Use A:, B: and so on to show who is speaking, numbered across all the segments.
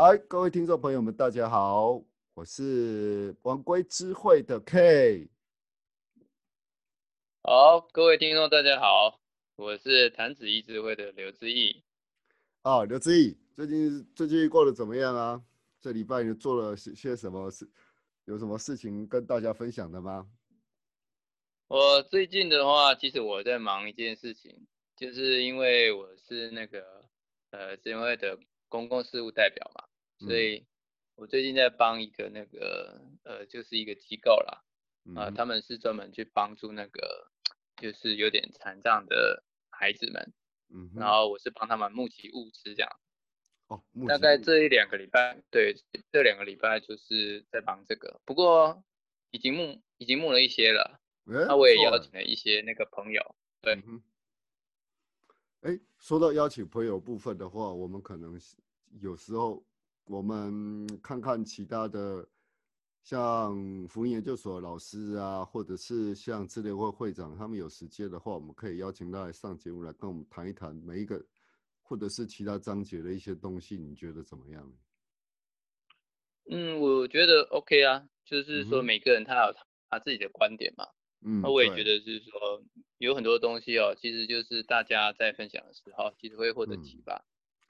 A: 嗨，各位听众朋友们，大家好，我是王归智慧的 K。
B: 好，各位听众大家好，我是弹子一智慧的刘志毅。
A: 啊，刘志毅，最近最近过得怎么样啊？这礼拜你做了些什么事？有什么事情跟大家分享的吗？
B: 我最近的话，其实我在忙一件事情，就是因为我是那个呃，智慧的公共事务代表嘛。所以，我最近在帮一个那个呃，就是一个机构啦，啊，他们是专门去帮助那个就是有点残障的孩子们，嗯，然后我是帮他们募集物资这样，
A: 哦，
B: 大概这一两个礼拜，对，这两个礼拜就是在忙这个，不过已经募已经募了一些了，那我也邀请了一些那个朋友，对，
A: 哎，说到邀请朋友部分的话，我们可能有时候。我们看看其他的，像福音研究所老师啊，或者是像智联会会长，他们有时间的话，我们可以邀请他来上节目来跟我们谈一谈每一个，或者是其他章节的一些东西，你觉得怎么样？
B: 嗯，我觉得 OK 啊，就是说每个人他有他自己的观点嘛。嗯，那我也觉得是说有很多东西哦，其实就是大家在分享的时候，其实会获得启发。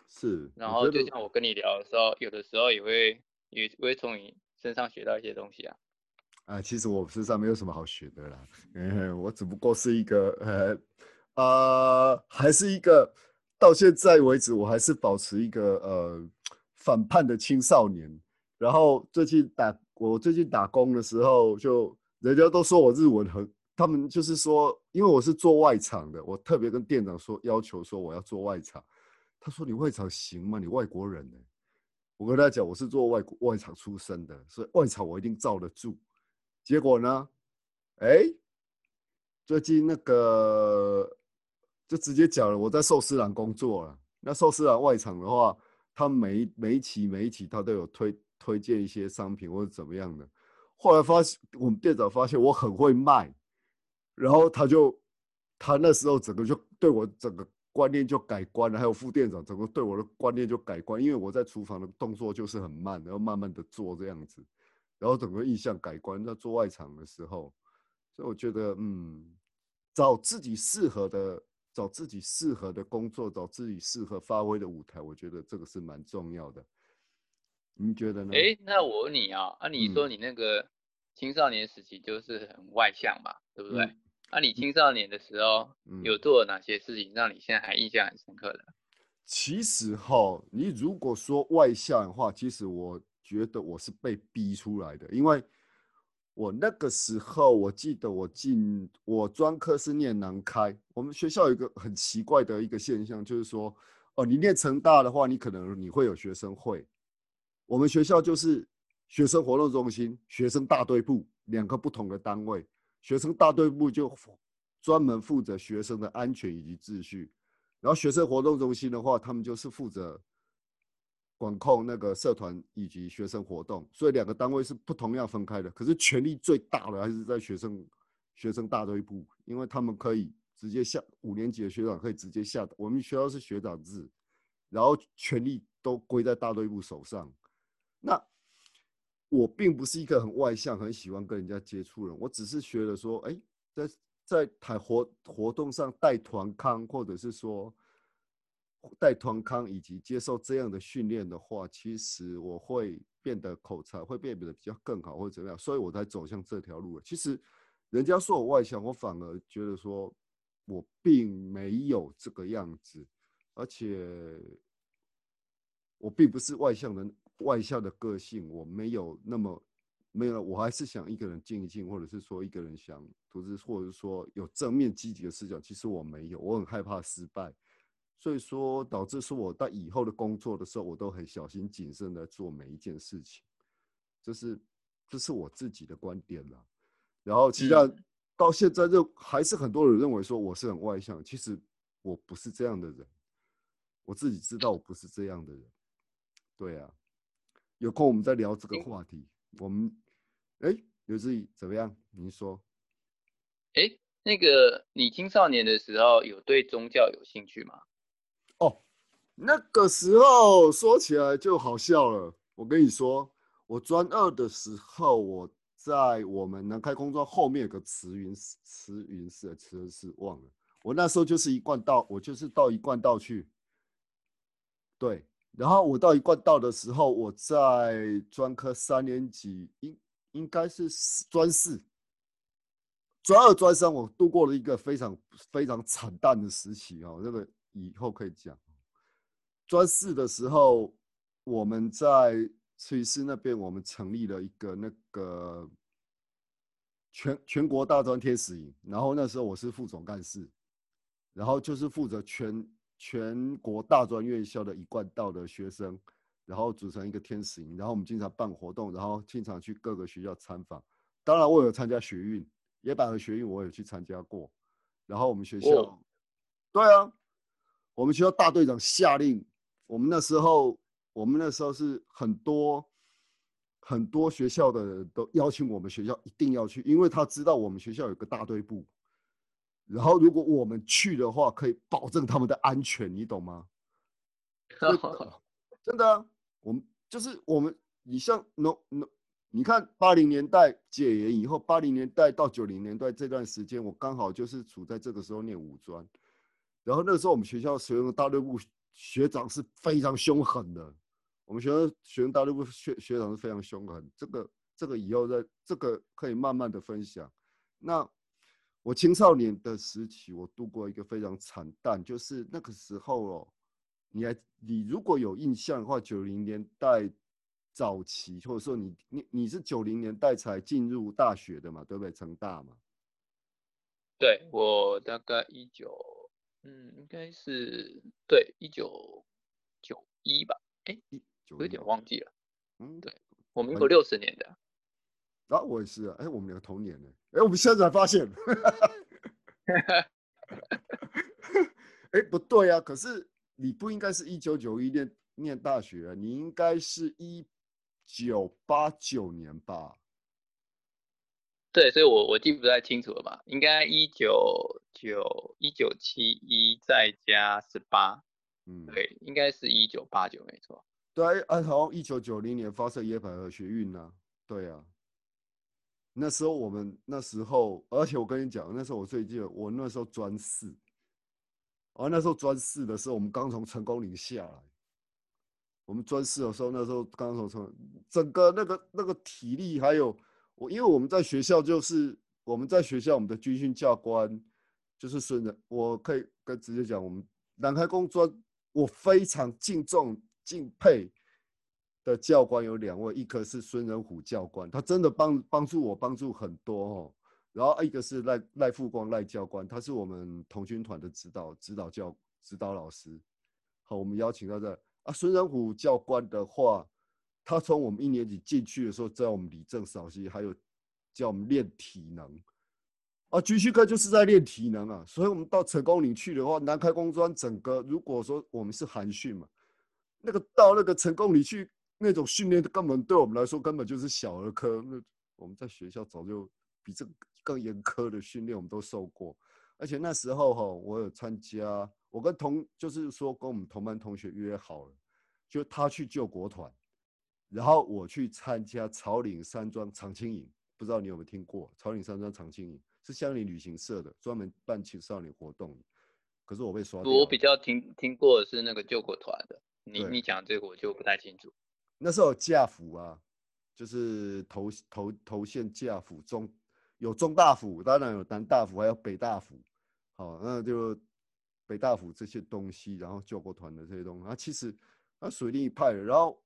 A: 是，
B: 然后就像我跟你聊的时候，有的时候也会也会从你身上学到一些东西啊。
A: 啊，其实我身上没有什么好学的啦，嗯，我只不过是一个呃呃，还是一个到现在为止，我还是保持一个呃反叛的青少年。然后最近打我最近打工的时候，就人家都说我日文很，他们就是说，因为我是做外场的，我特别跟店长说，要求说我要做外场。他说：“你外场行吗？你外国人呢？”我跟他讲：“我是做外外场出身的，所以外场我一定罩得住。”结果呢？哎，最近那个就直接讲了，我在寿司郎工作了。那寿司郎外场的话，他每每一期每一期他都有推推荐一些商品或者怎么样的。后来发现我们店长发现我很会卖，然后他就他那时候整个就对我整个。观念就改观了，还有副店长整个对我的观念就改观，因为我在厨房的动作就是很慢，然后慢慢的做这样子，然后整个印象改观。在做外场的时候，所以我觉得，嗯，找自己适合的，找自己适合的工作，找自己适合发挥的舞台，我觉得这个是蛮重要的。你觉得呢？
B: 哎，那我问你啊，啊，你说你那个青少年时期就是很外向嘛，对不对？那你青少年的时候有做了哪些事情让你现在还印象很深刻的？
A: 其实哈，你如果说外向的话，其实我觉得我是被逼出来的，因为我那个时候我记得我进我专科是念南开，我们学校有一个很奇怪的一个现象，就是说哦，你念成大的话，你可能你会有学生会，我们学校就是学生活动中心、学生大队部两个不同的单位。学生大队部就专门负责学生的安全以及秩序，然后学生活动中心的话，他们就是负责管控那个社团以及学生活动，所以两个单位是不同样分开的。可是权力最大的还是在学生学生大队部，因为他们可以直接下五年级的学长可以直接下，我们学校是学长制，然后权力都归在大队部手上。那我并不是一个很外向、很喜欢跟人家接触人，我只是觉得说，哎，在在台活活动上带团康，或者是说带团康以及接受这样的训练的话，其实我会变得口才会变得比较更好，或者怎么样，所以我才走向这条路。其实人家说我外向，我反而觉得说我并没有这个样子，而且我并不是外向的。外向的个性我没有那么没有，我还是想一个人静一静，或者是说一个人想投资，或者是说有正面积极的视角。其实我没有，我很害怕失败，所以说导致说我在以后的工作的时候，我都很小心谨慎的做每一件事情。这是这是我自己的观点啦。然后其他到现在就还是很多人认为说我是很外向，其实我不是这样的人，我自己知道我不是这样的人。对啊。有空我们再聊这个话题。我们，哎，刘志宇怎么样？您说。
B: 哎，那个你青少年的时候有对宗教有兴趣吗？
A: 哦，那个时候说起来就好笑了。我跟你说，我专二的时候，我在我们南开工专后面有个慈云慈云寺，慈云寺忘了。我那时候就是一贯道，我就是到一贯道去。对，然后我到一贯道的时候，我在专科三年级，应应该是专四、专二、专三，我度过了一个非常非常惨淡的时期啊。这个以后可以讲。专四的时候，我们在翠师那边，我们成立了一个那个全全国大专天使营，然后那时候我是副总干事，然后就是负责全全国大专院校的一贯道的学生，然后组成一个天使营，然后我们经常办活动，然后经常去各个学校参访。当然，我有参加学运，野百合学运，我有去参加过。然后我们学校，对啊，我们学校大队长下令。我们那时候，我们那时候是很多很多学校的人都邀请我们学校一定要去，因为他知道我们学校有个大队部，然后如果我们去的话，可以保证他们的安全，你懂吗？真的，我们就是我们，你像 no no，你看八零年代解严以后，八零年代到九零年代这段时间，我刚好就是处在这个时候念五专，然后那时候我们学校使用的大队部。学长是非常凶狠的，我们学校学生大队部学学长是非常凶狠，这个这个以后在这个可以慢慢的分享。那我青少年的时期，我度过一个非常惨淡，就是那个时候哦，你还你如果有印象的话，九零年代早期，或者说你你你是九零年代才进入大学的嘛，对不对？成大嘛？
B: 对我大概一九。嗯，应该是对一九九一吧？哎，有点忘记了。嗯，对，我民国六十年的。
A: 啊，我也是啊。哎，我们两个同年呢。哎，我们现在才发现。哎，不对啊！可是你不应该是一九九一念念大学啊？你应该是一九八九年吧？
B: 对，所以我我记不太清楚了吧？应该一九九一九七一再加十八，嗯，对，应该是一九八九，没错。
A: 对，啊，好像，一九九零年发射野百合学运呢？对啊，那时候我们那时候，而且我跟你讲，那时候我最记得，我那时候专四，啊，那时候专四的时候，我们刚从成功岭下来，我们专四的时候，那时候刚从成，整个那个那个体力还有。我因为我们在学校就是我们在学校，我们的军训教官就是孙仁，我可以跟直接讲，我们南开工专我非常敬重敬佩的教官有两位，一个是孙仁虎教官，他真的帮帮助我帮助很多哦，然后一个是赖赖富光赖教官，他是我们童军团的指导指导教指导老师，好，我们邀请到这啊孙仁虎教官的话。他从我们一年级进去的时候，在我们理政扫息，还有教我们练体能。啊，军训课就是在练体能啊。所以，我们到成功岭去的话，南开工专整个，如果说我们是寒训嘛，那个到那个成功岭去那种训练，根本对我们来说根本就是小儿科。那我们在学校早就比这更严苛的训练我们都受过。而且那时候哈，我有参加，我跟同就是说跟我们同班同学约好了，就他去救国团。然后我去参加草岭山庄长青营，不知道你有没有听过？草岭山庄长青营是乡里旅行社的，专门办青少年活动。可是我被刷掉。
B: 我比较听听过的是那个救国团的，你你讲这个我就不太清楚。
A: 那时候架辅啊，就是头头头线架辅中有中大辅，当然有南大辅，还有北大辅。好，那就北大辅这些东西，然后救国团的这些东西，啊，其实那属于另一派的，然后。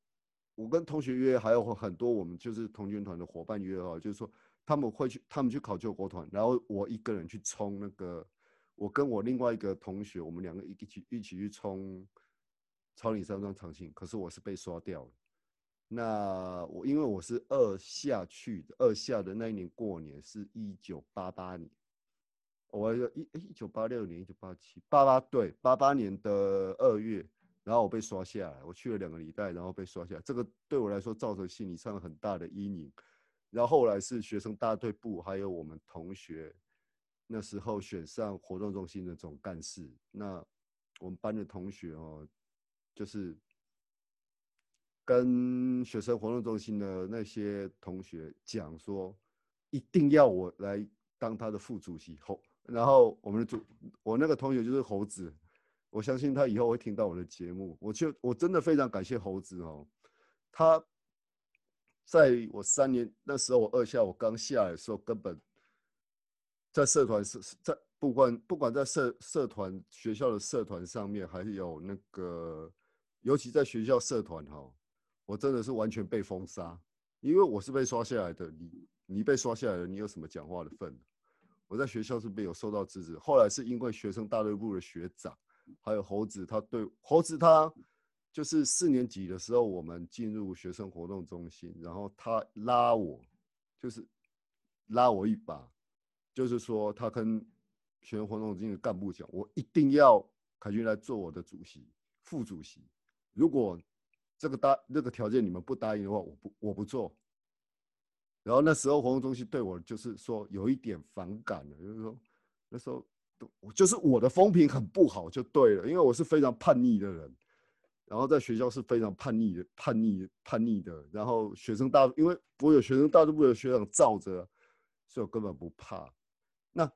A: 我跟同学约，还有很多我们就是同军团的伙伴约哦，就是说他们会去，他们去考救国团，然后我一个人去冲那个，我跟我另外一个同学，我们两个一起一起去冲超岭山庄长青，可是我是被刷掉了。那我因为我是二下去的，二下的那一年过年是一九八八年，我一一九八六年，一九八七八八对八八年的二月。然后我被刷下来，我去了两个礼拜，然后被刷下来，这个对我来说造成心理上很大的阴影。然后后来是学生大队部，还有我们同学，那时候选上活动中心的总干事。那我们班的同学哦，就是跟学生活动中心的那些同学讲说，一定要我来当他的副主席。猴，然后我们的主，我那个同学就是猴子，我相信他以后会听到我的节目。我就我真的非常感谢猴子哦，他在我三年那时候，我二校我刚下来的时候，根本在社团是在。不管不管在社社团学校的社团上面，还有那个，尤其在学校社团哈，我真的是完全被封杀，因为我是被刷下来的。你你被刷下来了，你有什么讲话的份？我在学校是没有受到支持。后来是因为学生大队部的学长，还有猴子，他对猴子他就是四年级的时候，我们进入学生活动中心，然后他拉我，就是拉我一把，就是说他跟。学生活动中心的干部讲，我一定要凯军来做我的主席、副主席。如果这个答这个条件你们不答应的话，我不我不做。然后那时候活动中心对我就是说有一点反感了，就是说那时候就是我的风评很不好就对了，因为我是非常叛逆的人，然后在学校是非常叛逆的、叛逆、叛逆的。然后学生大因为我有学生大部的学长罩着，所以我根本不怕。那。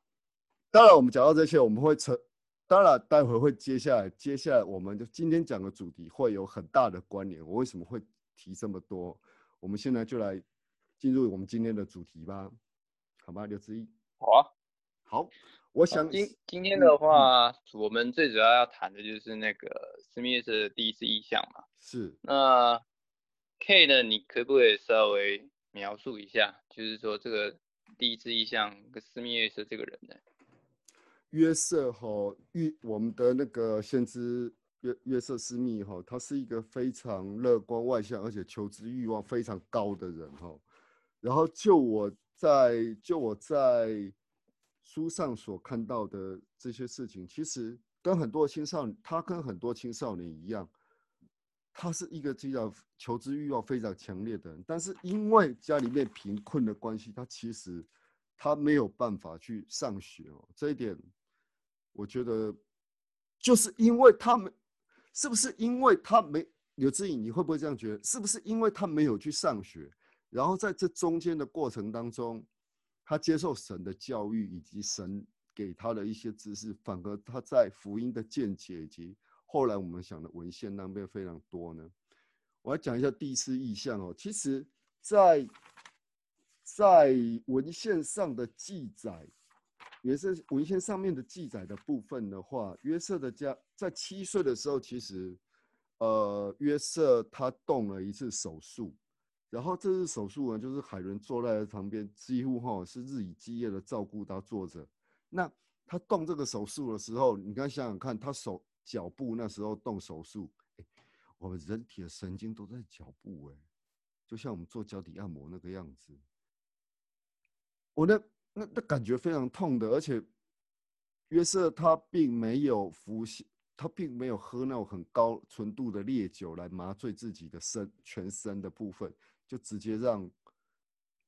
A: 当然，我们讲到这些，我们会成。当然，待会会接下来，接下来我们就今天讲的主题会有很大的关联。我为什么会提这么多？我们现在就来进入我们今天的主题吧，好吗？刘志毅。
B: 好啊。
A: 好，我想
B: 今今天的话，我们最主要要谈的就是那个史密斯的第一次意向嘛。
A: 是。
B: 那 K 呢？你可不可以稍微描述一下，就是说这个第一次意向跟史密斯这个人呢？
A: 约瑟哈约我们的那个先知约约瑟斯密哈，他是一个非常乐观外向，而且求知欲望非常高的人哈。然后就我在就我在书上所看到的这些事情，其实跟很多青少年，他跟很多青少年一样，他是一个比较求知欲望非常强烈的人。但是因为家里面贫困的关系，他其实他没有办法去上学哦，这一点。我觉得，就是因为他们，是不是因为他没刘志颖？你会不会这样觉得？是不是因为他没有去上学，然后在这中间的过程当中，他接受神的教育以及神给他的一些知识，反而他在福音的见解以及后来我们想的文献那边非常多呢？我来讲一下第一次意象哦。其实，在在文献上的记载。约瑟文献上面的记载的部分的话，约瑟的家在七岁的时候，其实，呃，约瑟他动了一次手术，然后这次手术呢，就是海伦坐在他旁边，几乎哈是日以继夜的照顾他坐着。那他动这个手术的时候，你刚想想看，他手脚部那时候动手术，我们人体的神经都在脚部，哎，就像我们做脚底按摩那个样子。我那。那那感觉非常痛的，而且约瑟他并没有服，他并没有喝那种很高纯度的烈酒来麻醉自己的身全身的部分，就直接让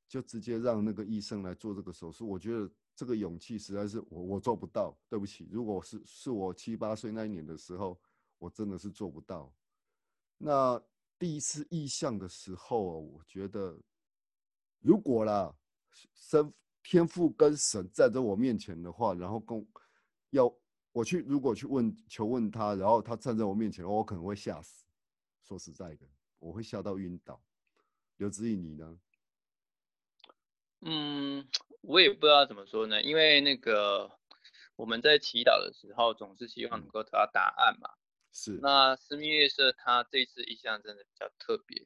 A: 就直接让那个医生来做这个手术。我觉得这个勇气实在是我我做不到，对不起。如果是是我七八岁那一年的时候，我真的是做不到。那第一次意向的时候，我觉得如果啦身。天赋跟神站在我面前的话，然后跟要我去，如果去问求问他，然后他站在我面前，我可能会吓死。说实在的，我会吓到晕倒。刘子怡，你呢？
B: 嗯，我也不知道怎么说呢，因为那个我们在祈祷的时候，总是希望能够得到答案嘛。
A: 是。
B: 那斯密月社他这次意象真的比较特别，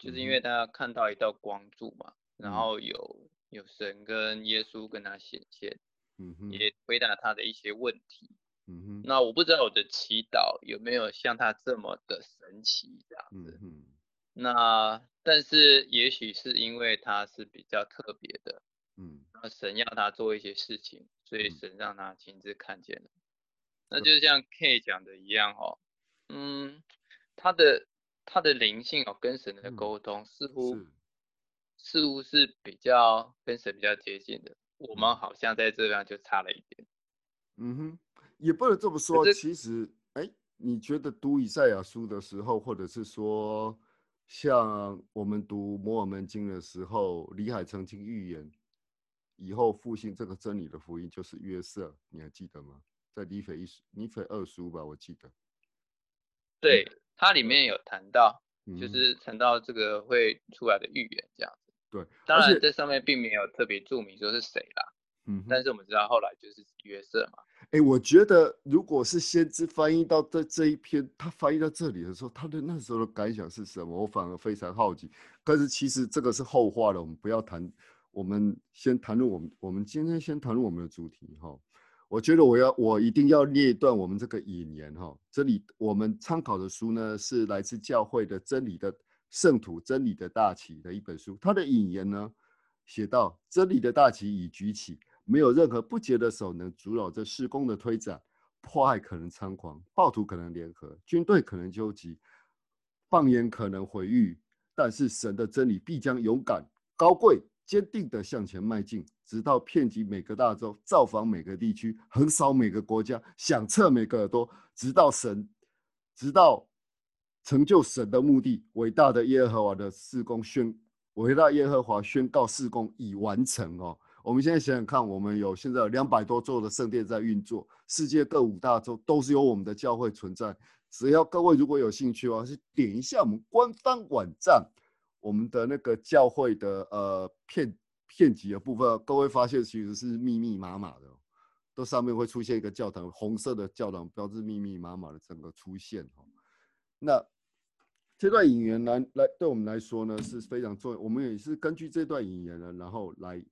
B: 就是因为他看到一道光柱嘛，然后有。有神跟耶稣跟他显现，嗯哼，也回答他的一些问题，嗯哼。那我不知道我的祈祷有没有像他这么的神奇这样子，嗯那但是也许是因为他是比较特别的，嗯，那神要他做一些事情，所以神让他亲自看见了。那就像 K 讲的一样哦，嗯，他的他的灵性哦跟神的沟通似乎。似乎是比较跟神比较接近的，我们好像在这样就差了一点。
A: 嗯哼，也不能这么说。其实，哎，你觉得读以赛亚书的时候，或者是说像我们读摩尔门经的时候，李海曾经预言以后复兴这个真理的福音就是约瑟，你还记得吗？在尼斐一书、尼斐二书吧，我记得。
B: 对，它里面有谈到，就
A: 嗯
B: 是谈到这个会出来的预言这样子。
A: 对，
B: 当然这上面并没有特别注明说是谁啦，
A: 嗯，
B: 但是我们知道后来就是约瑟嘛。
A: 哎，我觉得如果是先知翻译到这这一篇，他翻译到这里的时候，他的那时候的感想是什么？我反而非常好奇。但是其实这个是后话了，我们不要谈，我们先谈论我们我们今天先谈论我们的主题哈。我觉得我要我一定要列一段我们这个引言哈。这里我们参考的书呢是来自教会的真理的圣徒真理的大旗的一本书，它的引言呢写到：真理的大旗已举起。没有任何不洁的手能阻扰这施工的推展，迫害可能猖狂，暴徒可能联合，军队可能纠集，放言可能毁誉，但是神的真理必将勇敢、高贵、坚定地向前迈进，直到遍及每个大洲，造访每个地区，横扫每个国家，响彻每个耳朵，直到神，直到成就神的目的。伟大的耶和华的事工宣，伟大耶和华宣告事工已完成哦。我们现在想想看，我们有现在两百多座的圣殿在运作，世界各五大洲都是有我们的教会存在。只要各位如果有兴趣的话，是点一下我们官方网站，我们的那个教会的呃片片集的部分，各位发现其实是密密麻麻的、都上面会出现一个教堂，红色的教堂标志密密麻麻的整个出现哦。那这段引言来来对我们来说呢是非常重要，我们也是根据这段引言呢，然后来。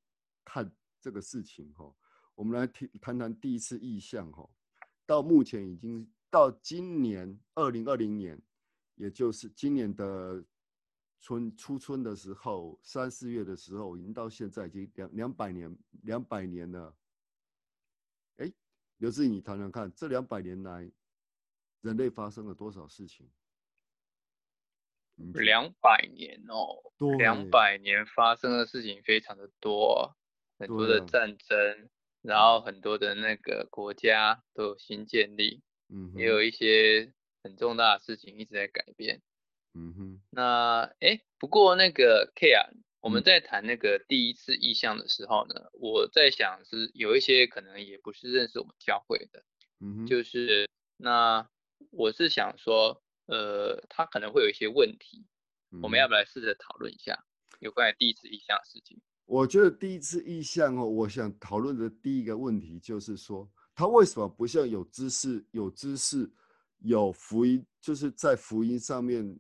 A: 看这个事情哈，我们来听谈谈第一次意向哈。到目前已经到今年二零二零年，也就是今年的春初春的时候，三四月的时候，已经到现在已经两两百年两百年了。哎，刘志颖，你谈谈看，这两百年来，人类发生了多少事情？
B: 两百年哦，两百年发生的事情非常的多。很多的战争，然后很多的那个国家都有新建立，
A: 嗯，
B: 也有一些很重大的事情一直在改变，
A: 嗯哼。
B: 那哎，不过那个 K 啊，我
A: 嗯。
B: 们在谈那个第一次意向的时候呢，我在想是有一些可能也不是认识我们教会的，
A: 嗯哼，
B: 就是那我是想说，呃，他可能会有一些问题，
A: 嗯
B: 我们要不要来试着讨论一下有关于第一次意向的事情？
A: 我觉得第一次意向哦，我想讨论的第一个问题就是说，他为什么不像有知识、有知识、有福音，就是在福音上面，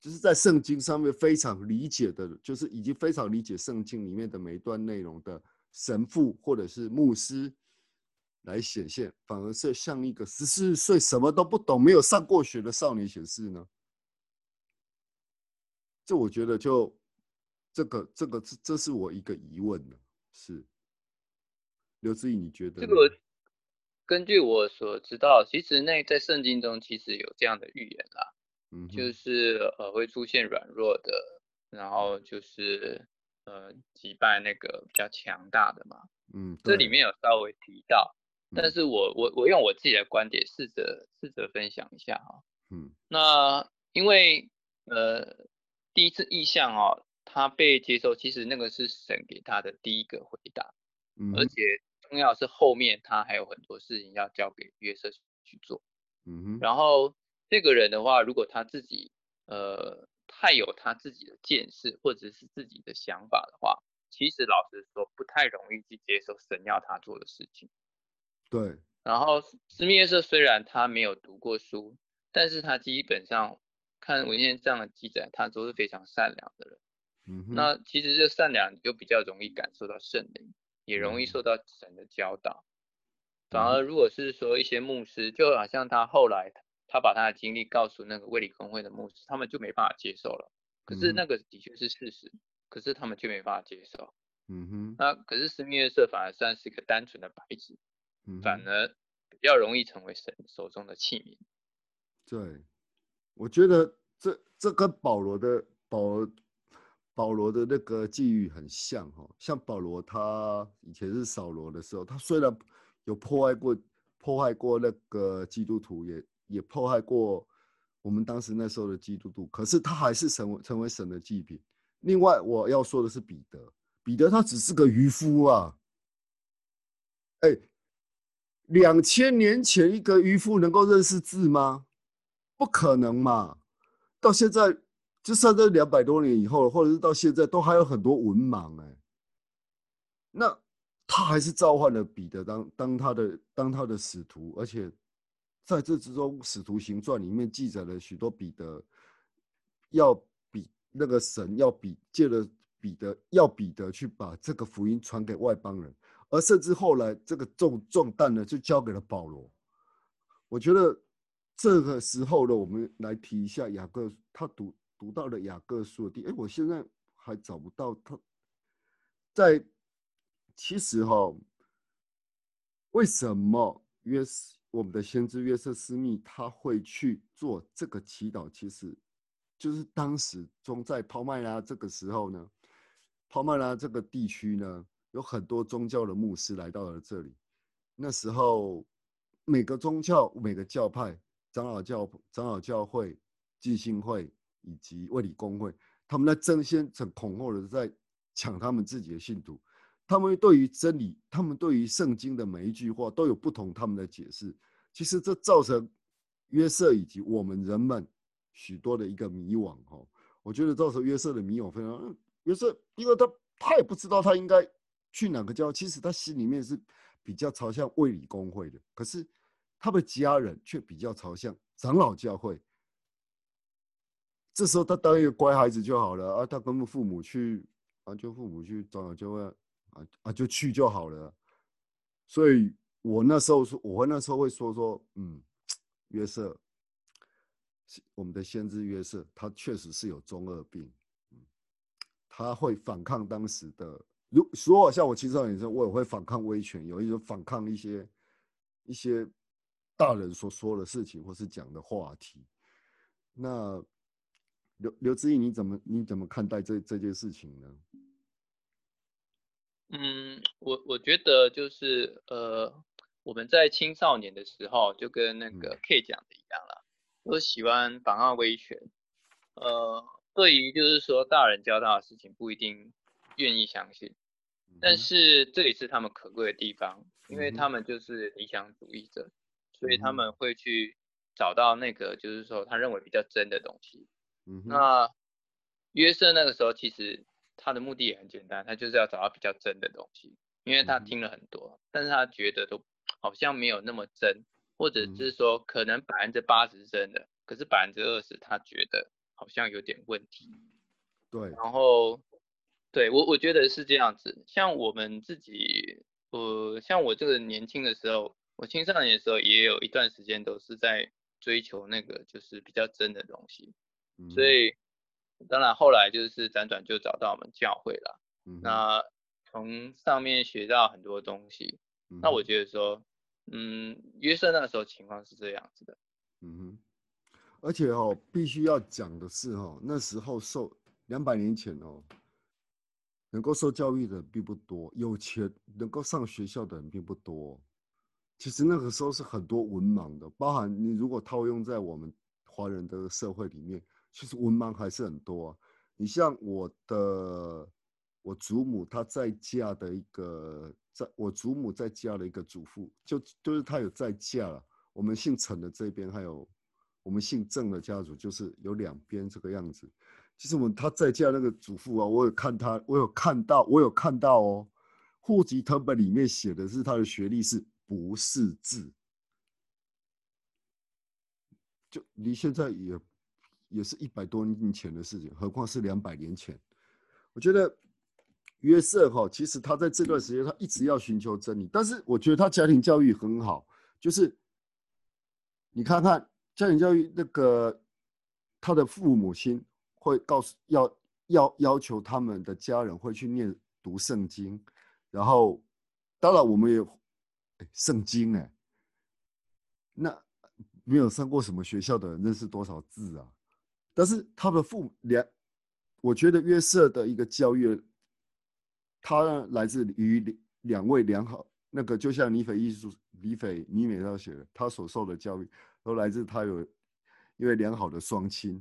A: 就是在圣经上面非常理解的，就是已经非常理解圣经里面的每一段内容的神父或者是牧师来显现，反而是像一个十四岁什么都不懂、没有上过学的少年显示呢？这我觉得就。这个这个这这是我一个疑问呢，是刘志毅，你觉得？
B: 这个根据我所知道，其实那在圣经中其实有这样的预言啦，
A: 嗯，
B: 就是呃会出现软弱的，然后就是呃击败那个比较强大的嘛，
A: 嗯，
B: 这里面有稍微提到，但是我我我用我自己的观点试着试着分享一下哈，
A: 嗯，
B: 那因为呃第一次意向哦。他被接受，其实那个是神给他的第一个回答，
A: 嗯，
B: 而且重要是后面他还有很多事情要交给约瑟去做，
A: 嗯哼，
B: 然后这个人的话，如果他自己呃太有他自己的见识或者是自己的想法的话，其实老实说不太容易去接受神要他做的事情。
A: 对，
B: 然后斯密约瑟虽然他没有读过书，但是他基本上看文献上的记载，他都是非常善良的人。
A: 嗯哼，
B: 那其实这善良就比较容易感受到圣灵，也容易受到神的教导。反而如果是说一些牧师，就好像他后来他把他的经历告诉那个卫理公会的牧师，他们就没办法接受了。可是那个的确是事实，可是他们却没办法接受。
A: 嗯哼，
B: 那可是斯密约瑟反而算是一个单纯的白纸，
A: 嗯
B: 反而比较容易成为神手中的器皿。
A: 对，我觉得这这跟保罗的保。保罗的那个际遇很像哈，像保罗他以前是扫罗的时候，他虽然有破坏过破坏过那个基督徒，也也破坏过我们当时那时候的基督徒，可是他还是成为成为神的祭品。另外我要说的是彼得，彼得他只是个渔夫啊，哎，两千年前一个渔夫能够认识字吗？不可能嘛！到现在就算这两百多年以后，或者是到现在，都还有很多文盲哎。那他还是召唤了彼得当当他的当他的使徒，而且在这之中，《使徒行传》里面记载了许多彼得要比那个神要比借了彼得要彼得去把这个福音传给外邦人，而甚至后来这个重重担呢就交给了保罗。我觉得这个时候呢，我们来提一下雅各他读读到了雅各书的地，哎，我现在还找不到他在。其实哈，为什么约我们的先知约瑟斯密他会去做这个祈祷？其实就是当时中在抛麦拉这个时候呢，抛麦拉这个地区呢，有很多宗教的牧师来到了这里。那时候每个宗教、每个教派、长老教、长老教会、浸信会以及卫理公会，他们在争先恐后的在抢他们自己的信徒。他们对于真理，他们对于圣经的每一句话都有不同他们的解释。其实这造成约瑟以及我们人们许多的一个迷惘。哈，我觉得造成约瑟的迷惘非常。约瑟，因为他他也不知道他应该去哪个教。其实他心里面是比较朝向卫理公会的，可是他的家人却比较朝向长老教会。这时候他当一个乖孩子就好了啊，他跟父母去啊，就父母去长老教会。啊啊，就去就好了。所以我那时候说，我那时候会说说，嗯，约瑟，我们的先知约瑟，他确实是有中二病，嗯，他会反抗当时的，如说像我青少年时候，我也会反抗威权，有一种反抗一些一些大人所说的事情或是讲的话题。那刘刘志毅，你怎么你怎么看待这这件事情呢？
B: 嗯，我我觉得就是呃，我们在青少年的时候，就跟那个 K 讲的一样了，都喜欢反抗威权。呃，对于就是说大人教他的事情，不一定愿意相信，但是这也是他们可贵的地方，因为他们就是理想主义者，所以他们会去找到那个就是说他认为比较真的东西。嗯那约瑟那个时候其实。他的目的也很简单，他就是要找到比较真的东西，因为他听了很多，但是他觉得都好像没有那么真，或者是说可能百分之八十是真的，可是百分之二十他觉得好像有点问题。
A: 对，
B: 然后对我我觉得是这样子，像我们自己，呃，像我这个年轻的时候，我青少年的时候也有一段时间都是在追求那个就是比较真的东西，所以。当然，后来就是辗转就找到我们教会了。那从上面学到很多东西。那我觉得说，嗯，约瑟那个时候情况是这样子的。
A: 嗯哼。而且哦，必须要讲的是哦，那时候受两百年前哦，能够受教育的并不多，有钱能够上学校的人并不多。其实那个时候是很多文盲的，包含你如果套用在我们华人的社会里面。其实文盲还是很多，你像我的我祖母她在嫁的一个，在我祖母在嫁的一个祖父，就就是她有在嫁了。我们姓陈的这边还有我们姓郑的家族，就是有两边这个样子。其实我们他在家那个祖父啊，我有看他，我有看到，我有看到哦，户籍成本里面写的是他的学历是不识字，就离现在也。也是一百多年前的事情，何况是两百年前。我觉得约瑟哈，其实他在这段时间他一直要寻求真理，但是我觉得他家庭教育很好，就是你看看家庭教育那个他的父母亲会告诉要要要求他们的家人会去念读圣经，然后当然我们也圣经哎，那没有上过什么学校的人认识多少字啊？但是他的父母两，我觉得约瑟的一个教育，他来自于两两位良好那个，就像尼斐艺术尼斐尼美他写的，他所受的教育，都来自他有因为良好的双亲。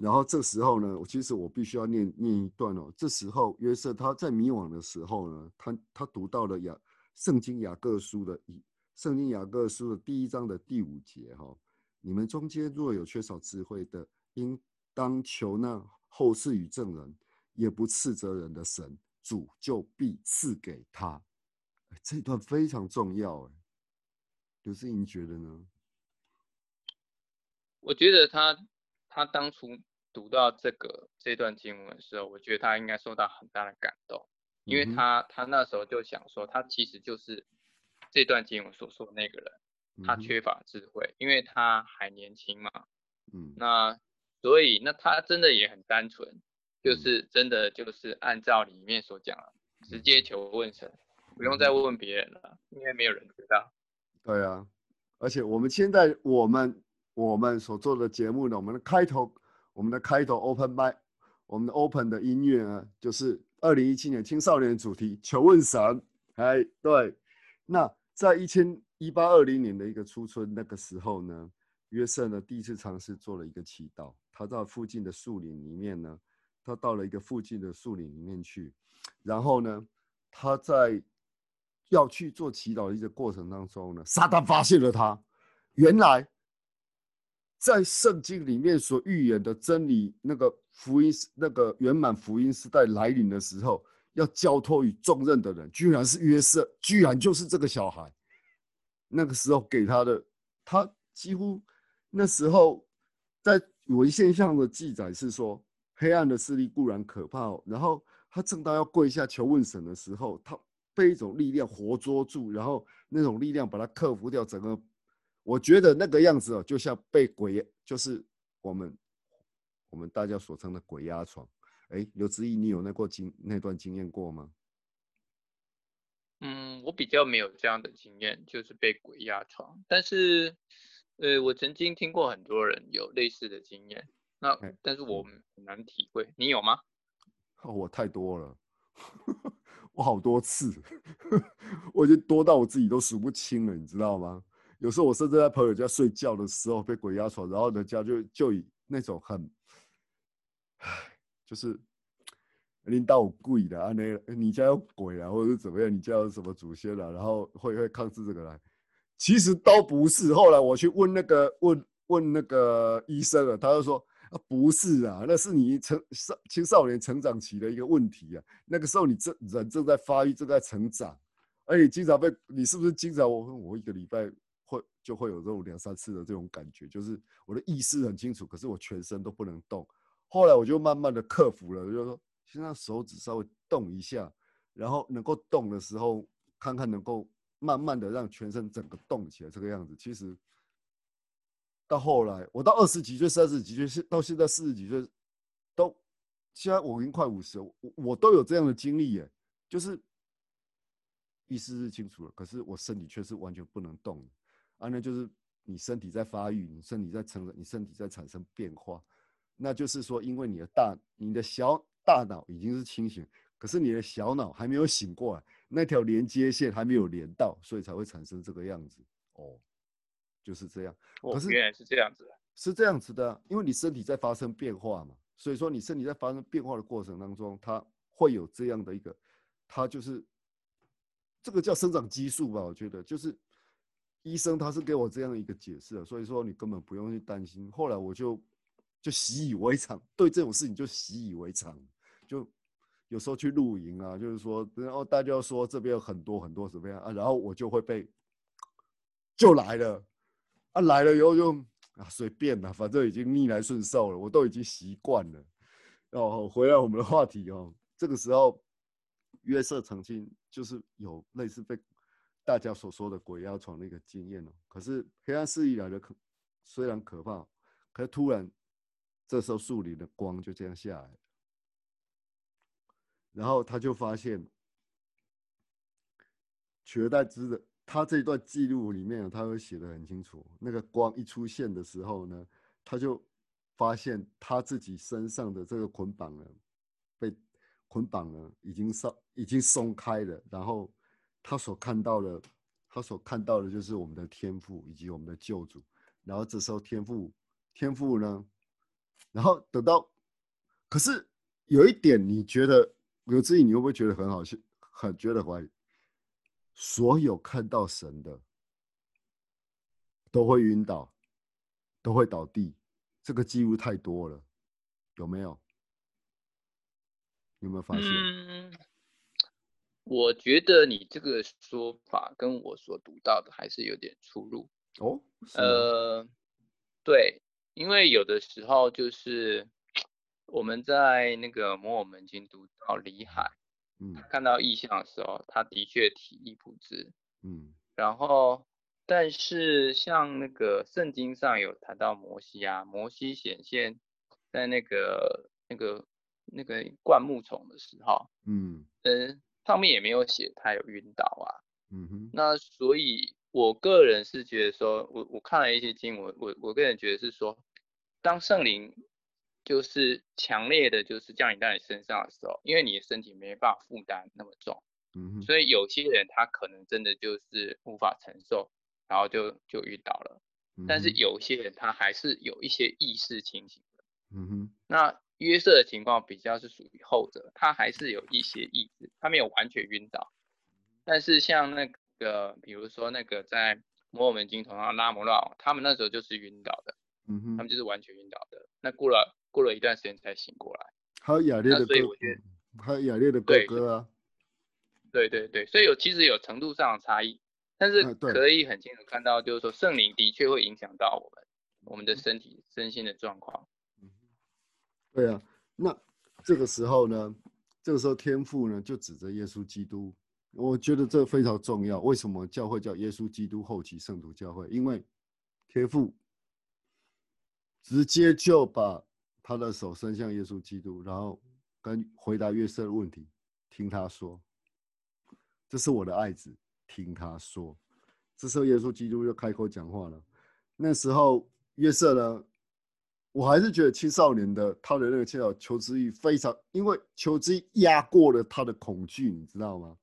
A: 然后这时候呢，我其实我必须要念念一段哦。这时候约瑟他在迷惘的时候呢，他他读到了雅圣经雅各书的一圣经雅各书的第一章的第五节哈，你们中间若有缺少智慧的，应当求那后世与证人，也不斥责人的神，主就必赐给他。这段非常重要哎，刘志颖觉得呢？
B: 我觉得他他当初。读到这个这段经文的时候，我觉得他应该受到很大的感动，因为他他那时候就想说，他其实就是这段经文所说的那个人，他缺乏智慧，因为他还年轻嘛，嗯，那所以那他真的也很单纯，就是真的就是按照里面所讲的，直接求问神，不用再问问别人了，因为没有人知道。
A: 对啊，而且我们现在我们我们所做的节目呢，我们的开头。我们的开头 open m 麦，我们的 open 的音乐呢，就是二零一七年青少年主题求问神。哎，对，那在一千一八二零年的一个初春那个时候呢，约瑟呢第一次尝试做了一个祈祷。他到附近的树林里面呢，他到了一个附近的树林里面去，然后呢，他在要去做祈祷的一个过程当中呢，撒旦发现了他，原来。在圣经里面所预言的真理，那个福音，那个圆满福音时代来临的时候，要交托于重任的人，居然是约瑟，居然就是这个小孩。那个时候给他的，他几乎那时候在文献上的记载是说，黑暗的势力固然可怕，哦然后他正当要跪下求问神的时候，他被一种力量活捉住，然后那种力量把他克服掉，整个。我觉得那个样子哦，就像被鬼，就是我们我们大家所称的鬼压床。哎，刘志毅，你有那过经那段经验过吗？
B: 嗯，我比较没有这样的经验，就是被鬼压床。但是，呃，我曾经听过很多人有类似的经验。那但是我们很难体会，你有吗？
A: 我太多了，我好多次，我已经多到我自己都数不清了，你知道吗？有时候我甚至在朋友家睡觉的时候被鬼压床，然后人家就就以那种很，唉，就是领导贵的啊，那你家有鬼啊，或者是怎么样？你家有什么祖先啊？然后会会抗制这个来，其实都不是。后来我去问那个问问那个医生了，他就说啊，不是啊，那是你成少青少年成长期的一个问题啊。那个时候你正人正在发育，正在成长，而且经常被你是不是经常我我一个礼拜。就会有这种两三次的这种感觉，就是我的意识很清楚，可是我全身都不能动。后来我就慢慢的克服了，就说现在手指稍微动一下，然后能够动的时候，看看能够慢慢的让全身整个动起来这个样子。其实到后来，我到二十几岁、三十几岁，是到现在四十几岁，都现在我已经快五十，我我都有这样的经历耶，就是意识是清楚了，可是我身体却是完全不能动。啊，那就是你身体在发育，你身体在成长，你身体在产生变化。那就是说，因为你的大，你的小大脑已经是清醒，可是你的小脑还没有醒过来，那条连接线还没有连到，所以才会产生这个样子。哦，就是这样。
B: 可是原来是这样子，
A: 是这样子的，因为你身体在发生变化嘛，所以说你身体在发生变化的过程当中，它会有这样的一个，它就是这个叫生长激素吧，我觉得就是。医生他是给我这样一个解释，所以说你根本不用去担心。后来我就就习以为常，对这种事情就习以为常。就有时候去露营啊，就是说，然后大家说这边有很多很多怎么样啊，然后我就会被就来了啊，来了以后就啊随便了，反正已经逆来顺受了，我都已经习惯了。哦，回来我们的话题哦，这个时候约瑟曾经就是有类似被。大家所说的鬼压床那个经验哦，可是黑暗势力来的可虽然可怕，可是突然这时候树林的光就这样下来，然后他就发现取而代之的，他这一段记录里面他会写的很清楚，那个光一出现的时候呢，他就发现他自己身上的这个捆绑呢被捆绑了，已经松已经松开了，然后。他所看到的，他所看到的就是我们的天赋以及我们的救主，然后这时候天赋天赋呢，然后等到，可是有一点你觉得有志毅，你会不会觉得很好笑，很觉得怀疑？所有看到神的都会晕倒，都会倒地，这个记录太多了，有没有？有没有发现？
B: 我觉得你这个说法跟我所读到的还是有点出入。
A: 哦，
B: 呃，对，因为有的时候就是我们在那个摩尔门经读到里海，
A: 嗯
B: 看到异象的时候，他的确体力不支。
A: 嗯
B: 然后，但是像那个圣经上有谈到摩西啊，摩西显现在那个那个那个灌木丛的时候，
A: 嗯
B: 嗯，上面也没有写他有晕倒啊。
A: 嗯哼，
B: 那所以，我个人是觉得说，我我看了一些经文，我我个人觉得是说，当圣灵就是强烈的，就是降临在你身上的时候，因为你的身体没办法负担那么重，
A: 嗯哼，
B: 所以有些人他可能真的就是无法承受，然后就就晕倒了。但是有些人他还是有一些意识清醒的。
A: 嗯哼，
B: 那约瑟的情况比较是属于后者，他还是有一些意识，他没有完全晕倒。但是像那个，比如说那个在摩尔门经头上拉摩拉王，他们那时候就是晕倒的，
A: 嗯哼，
B: 他们就是完全晕倒的。那过了过了一段时间才醒过来。
A: 还有雅烈的哥
B: 所以我觉得，
A: 还有雅烈的哥
B: 对
A: 哥啊，
B: 对对对，所以有其实有程度上的差异，但是可以很清楚看到，就是说圣灵的确会影响到我们我们的身体身心的状况。
A: 对啊，那这个时候呢，这个时候天父呢就指着耶稣基督，我觉得这非常重要。为什么教会叫耶稣基督后期圣徒教会？因为天父直接就把他的手伸向耶稣基督，然后跟回答约瑟的问题，听他说：“这是我的爱子，听他说。”这时候耶稣基督就开口讲话了。那时候约瑟呢，我还是觉得青少年的他的那个青少求知欲非常，因为求知欲压过了他的恐惧，你知道吗？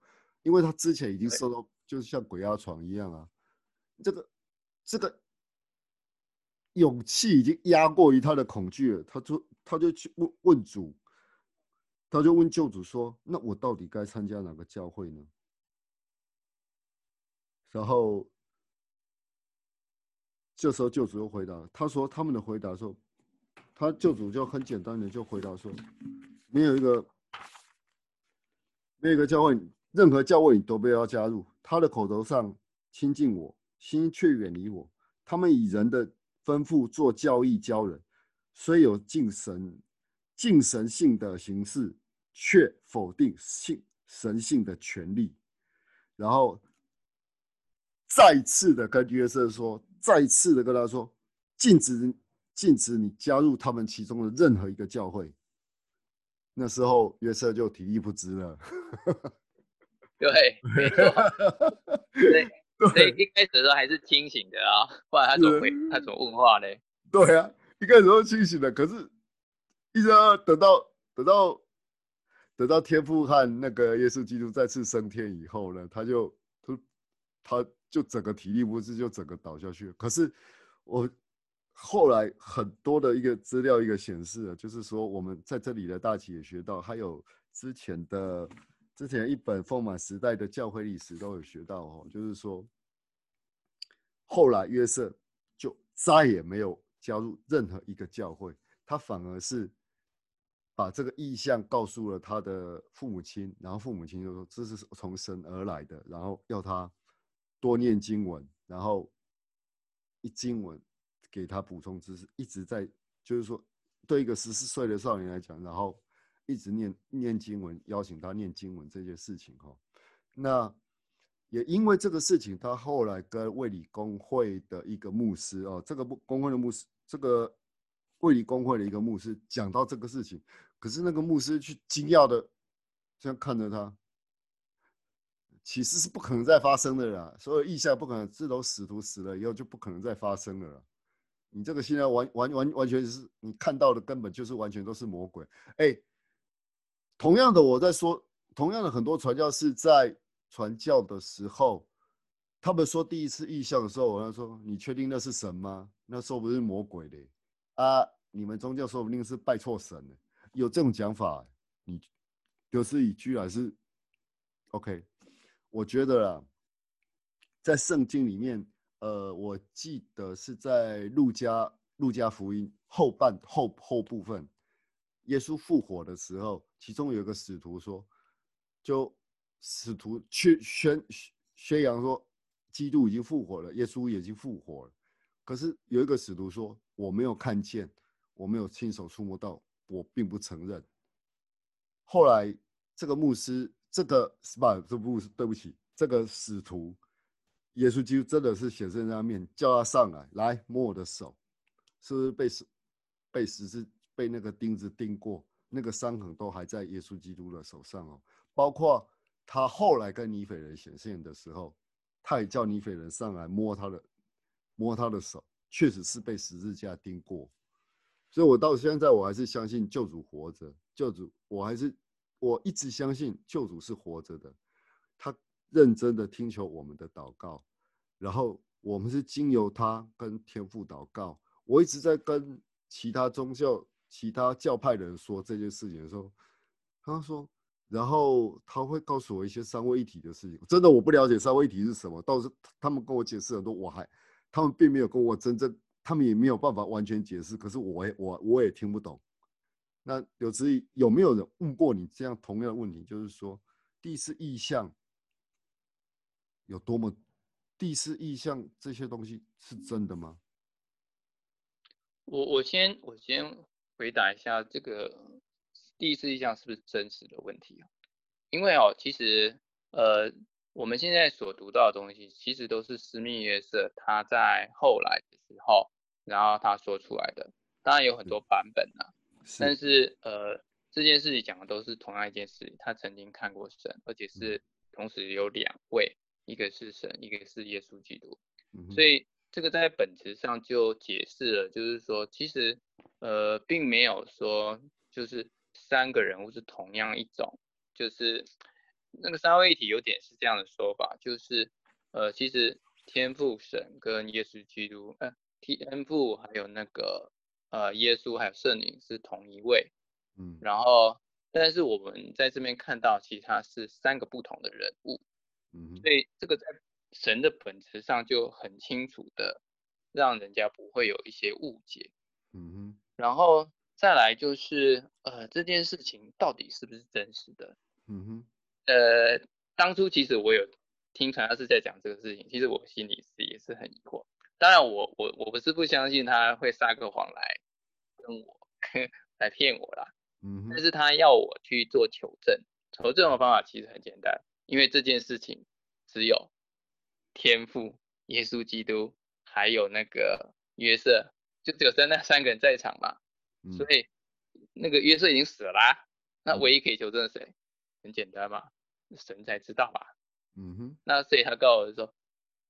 A: 因为他之前已经受到，就是像鬼压床一样啊，这个这个勇气已经压过于他的恐惧了，他就他就去问问主，他就问救主说：“那我到底该参加哪个教会呢？”然后这时候救主又回答，他说他们的回答说，他救主就很简单的就回答说，没有一个没有一个教会，任何教会你都不要加入。他的口头上亲近我，心却远离我。他们以人的吩咐做教义教人，虽有敬神敬神性的形式，却否定性神性的权利。然后再次的跟约瑟说，再次的跟他说，禁止禁止你加入他们其中的任何一个教会。那时候约瑟就体力不支了。
B: 对，没错，对，所以一开始的时候还是清醒的啊，不然他怎么会他怎么问话呢？
A: 对啊，一开始都清醒的，可是一直要等到等到等到天父和那个耶稣基督再次升天以后呢，他就他他就整个体力不支，就整个倒下去了。可是我后来很多的一个资料一个显示，就是说我们在这里的大企也学到，还有之前的之前一本丰满时代的教会历史都有学到哦，就是说后来约瑟就再也没有加入任何一个教会，他反而是把这个意向告诉了他的父母亲，然后父母亲就说这是从神而来的，然后要他多念经文，然后一经文给他补充知识，一直在就是说对一个十四岁的少年来讲，然后一直念念经文，邀请他念经文这件事情哈、那也因为这个事情，他后来跟卫理公会的一个牧师哦，这个公会的牧师，这个卫理公会的一个牧师讲到这个事情，可是那个牧师去惊讶的这样看着他，其实是不可能再发生的啦，所有意象不可能，这种使徒死了以后就不可能再发生了。你这个现在完完完完全是你看到的，根本就是完全都是魔鬼。哎，同样的，我在说，同样的很多传教士在传教的时候，他们说第一次异象的时候，我要说：“你确定那是神吗？那说不定魔鬼的啊，你们宗教说不定是拜错神了，有这种讲法，你刘思义居然是 OK，我觉得啦，在圣经里面，呃，我记得是在路加路加福音后半后后部分，耶稣复活的时候，其中有一个使徒说，就使徒去宣宣扬说，基督已经复活了，耶稣已经复活了。可是有一个使徒说：“我没有看见，我没有亲手触摸到，我并不承认。”后来这个牧师，这个是吧？这牧师，对不起，这个使徒，耶稣基督真的是显现在他面，叫他上来，来摸我的手，是不是被十被十字被那个钉子钉过，那个伤痕都还在耶稣基督的手上哦。包括他后来跟尼斐人显现的时候，他也叫尼斐人上来摸他的。摸他的手，确实是被十字架钉过，所以我到现在我还是相信救主活着。救主，我还是我一直相信救主是活着的，他认真的听求我们的祷告，然后我们是经由他跟天父祷告。我一直在跟其他宗教、其他教派的人说这件事情的时候，他说，然后他会告诉我一些三位一体的事情。真的我不了解三位一体是什么，倒是他们跟我解释很多，我还。他们并没有跟我真正，他们也没有办法完全解释。可是我也我我也听不懂。那有之有没有人问过你这样同样的问题？就是说，第四意象有多么？第四意象这些东西是真的吗？
B: 我我先我先回答一下这个第四意象是不是真实的问题啊？因为哦，其实呃。我们现在所读到的东西，其实都是斯密约瑟他在后来的时候，然后他说出来的。当然有很多版本啊，但是呃，这件事情讲的都是同样一件事情。他曾经看过神，而且是同时有两位，一个是神，一个是耶稣基督。所以这个在本质上就解释了，就是说其实呃，并没有说就是三个人物是同样一种，就是。那个三位一体有点是这样的说法，就是，呃，其实天父神跟耶稣基督，呃，天父还有那个呃耶稣还有圣灵是同一位，嗯，然后但是我们在这边看到，其实他是三个不同的人物，嗯，所以这个在神的本质上就很清楚的，让人家不会有一些误解，嗯哼，然后再来就是，呃，这件事情到底是不是真实的，嗯哼。呃，当初其实我有听传教士在讲这个事情，其实我心里是也是很疑惑。当然，我我我不是不相信他会撒个谎来跟我 来骗我啦。嗯。但是他要我去做求证，求证的方法其实很简单，因为这件事情只有天父、耶稣基督还有那个约瑟，就只有三那三个人在场嘛。所以那个约瑟已经死了，那唯一可以求证的谁？很简单嘛。神才知道吧，嗯哼，那所以他告诉我说，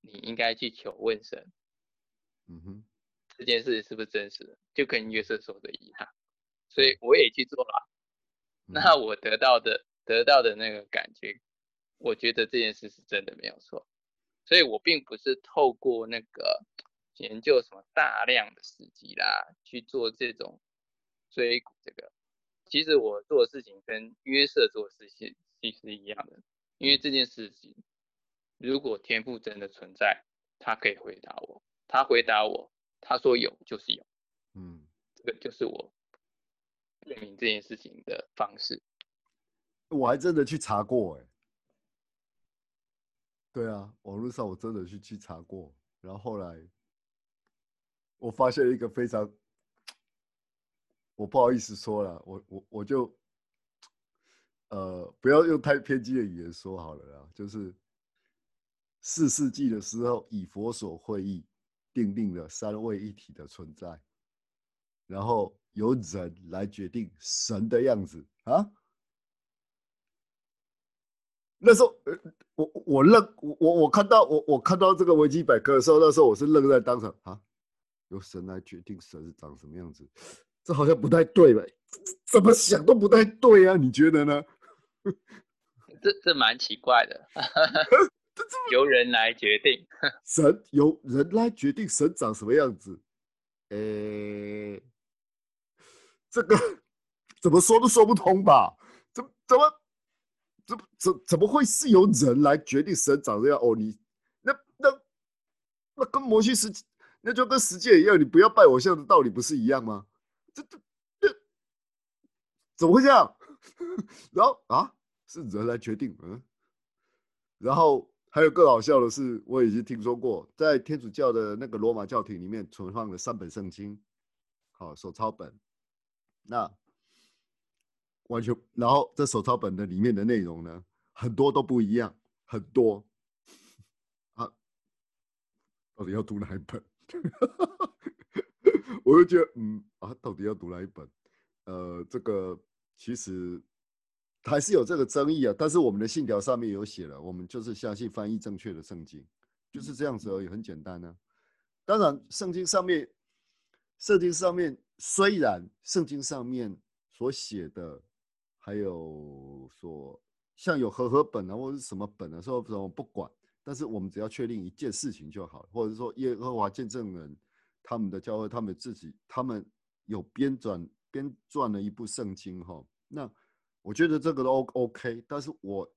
B: 你应该去求问神，嗯哼，这件事是不是真实的，就跟约瑟说的一样，所以我也去做了，那我得到的得到的那个感觉，我觉得这件事是真的没有错，所以我并不是透过那个研究什么大量的时机啦去做这种追古这个，其实我做的事情跟约瑟做的事情。其实一样的，因为这件事情，如果天赋真的存在，他可以回答我，他回答我，他说有就是有，嗯，这个就是我证明这件事情的方式。
A: 我还真的去查过，哎，对啊，网络上我真的去去查过，然后后来我发现一个非常，我不好意思说了，我我我就。呃，不要用太偏激的语言说好了啦。就是四世纪的时候，以佛所会议，定定了三位一体的存在，然后由人来决定神的样子啊。那时候，呃，我我愣，我我我看到我我看到这个维基百科的时候，那时候我是愣在当场啊，由神来决定神是长什么样子，这好像不太对吧？怎么想都不太对啊，你觉得呢？
B: 这这蛮奇怪的，由人来决定，
A: 神由人来决定神长什么样子，诶，这个怎么说都说不通吧？怎怎么怎怎怎么会是由人来决定神长这样？哦，你那那那跟摩西世那就跟十诫一样，你不要拜偶像的道理不是一样吗？这这这怎么会这样？然后啊，是人来决定，嗯，然后。还有更好笑的是，我已经听说过，在天主教的那个罗马教廷里面存放了三本圣经，好手抄本，那完全，然后这手抄本的里面的内容呢，很多都不一样，很多啊，到底要读哪一本？我就觉得，嗯啊，到底要读哪一本？呃，这个其实。还是有这个争议啊，但是我们的信条上面有写了，我们就是相信翻译正确的圣经，就是这样子而已，很简单呢。当然，圣经上面，圣经上面虽然圣经上面所写的，还有说像有和合本啊，或者是什么本啊，说什么不管，但是我们只要确定一件事情就好，或者说耶和华见证人他们的教会，他们自己他们有编撰编撰了一部圣经哈，那。我觉得这个都 O OK，但是我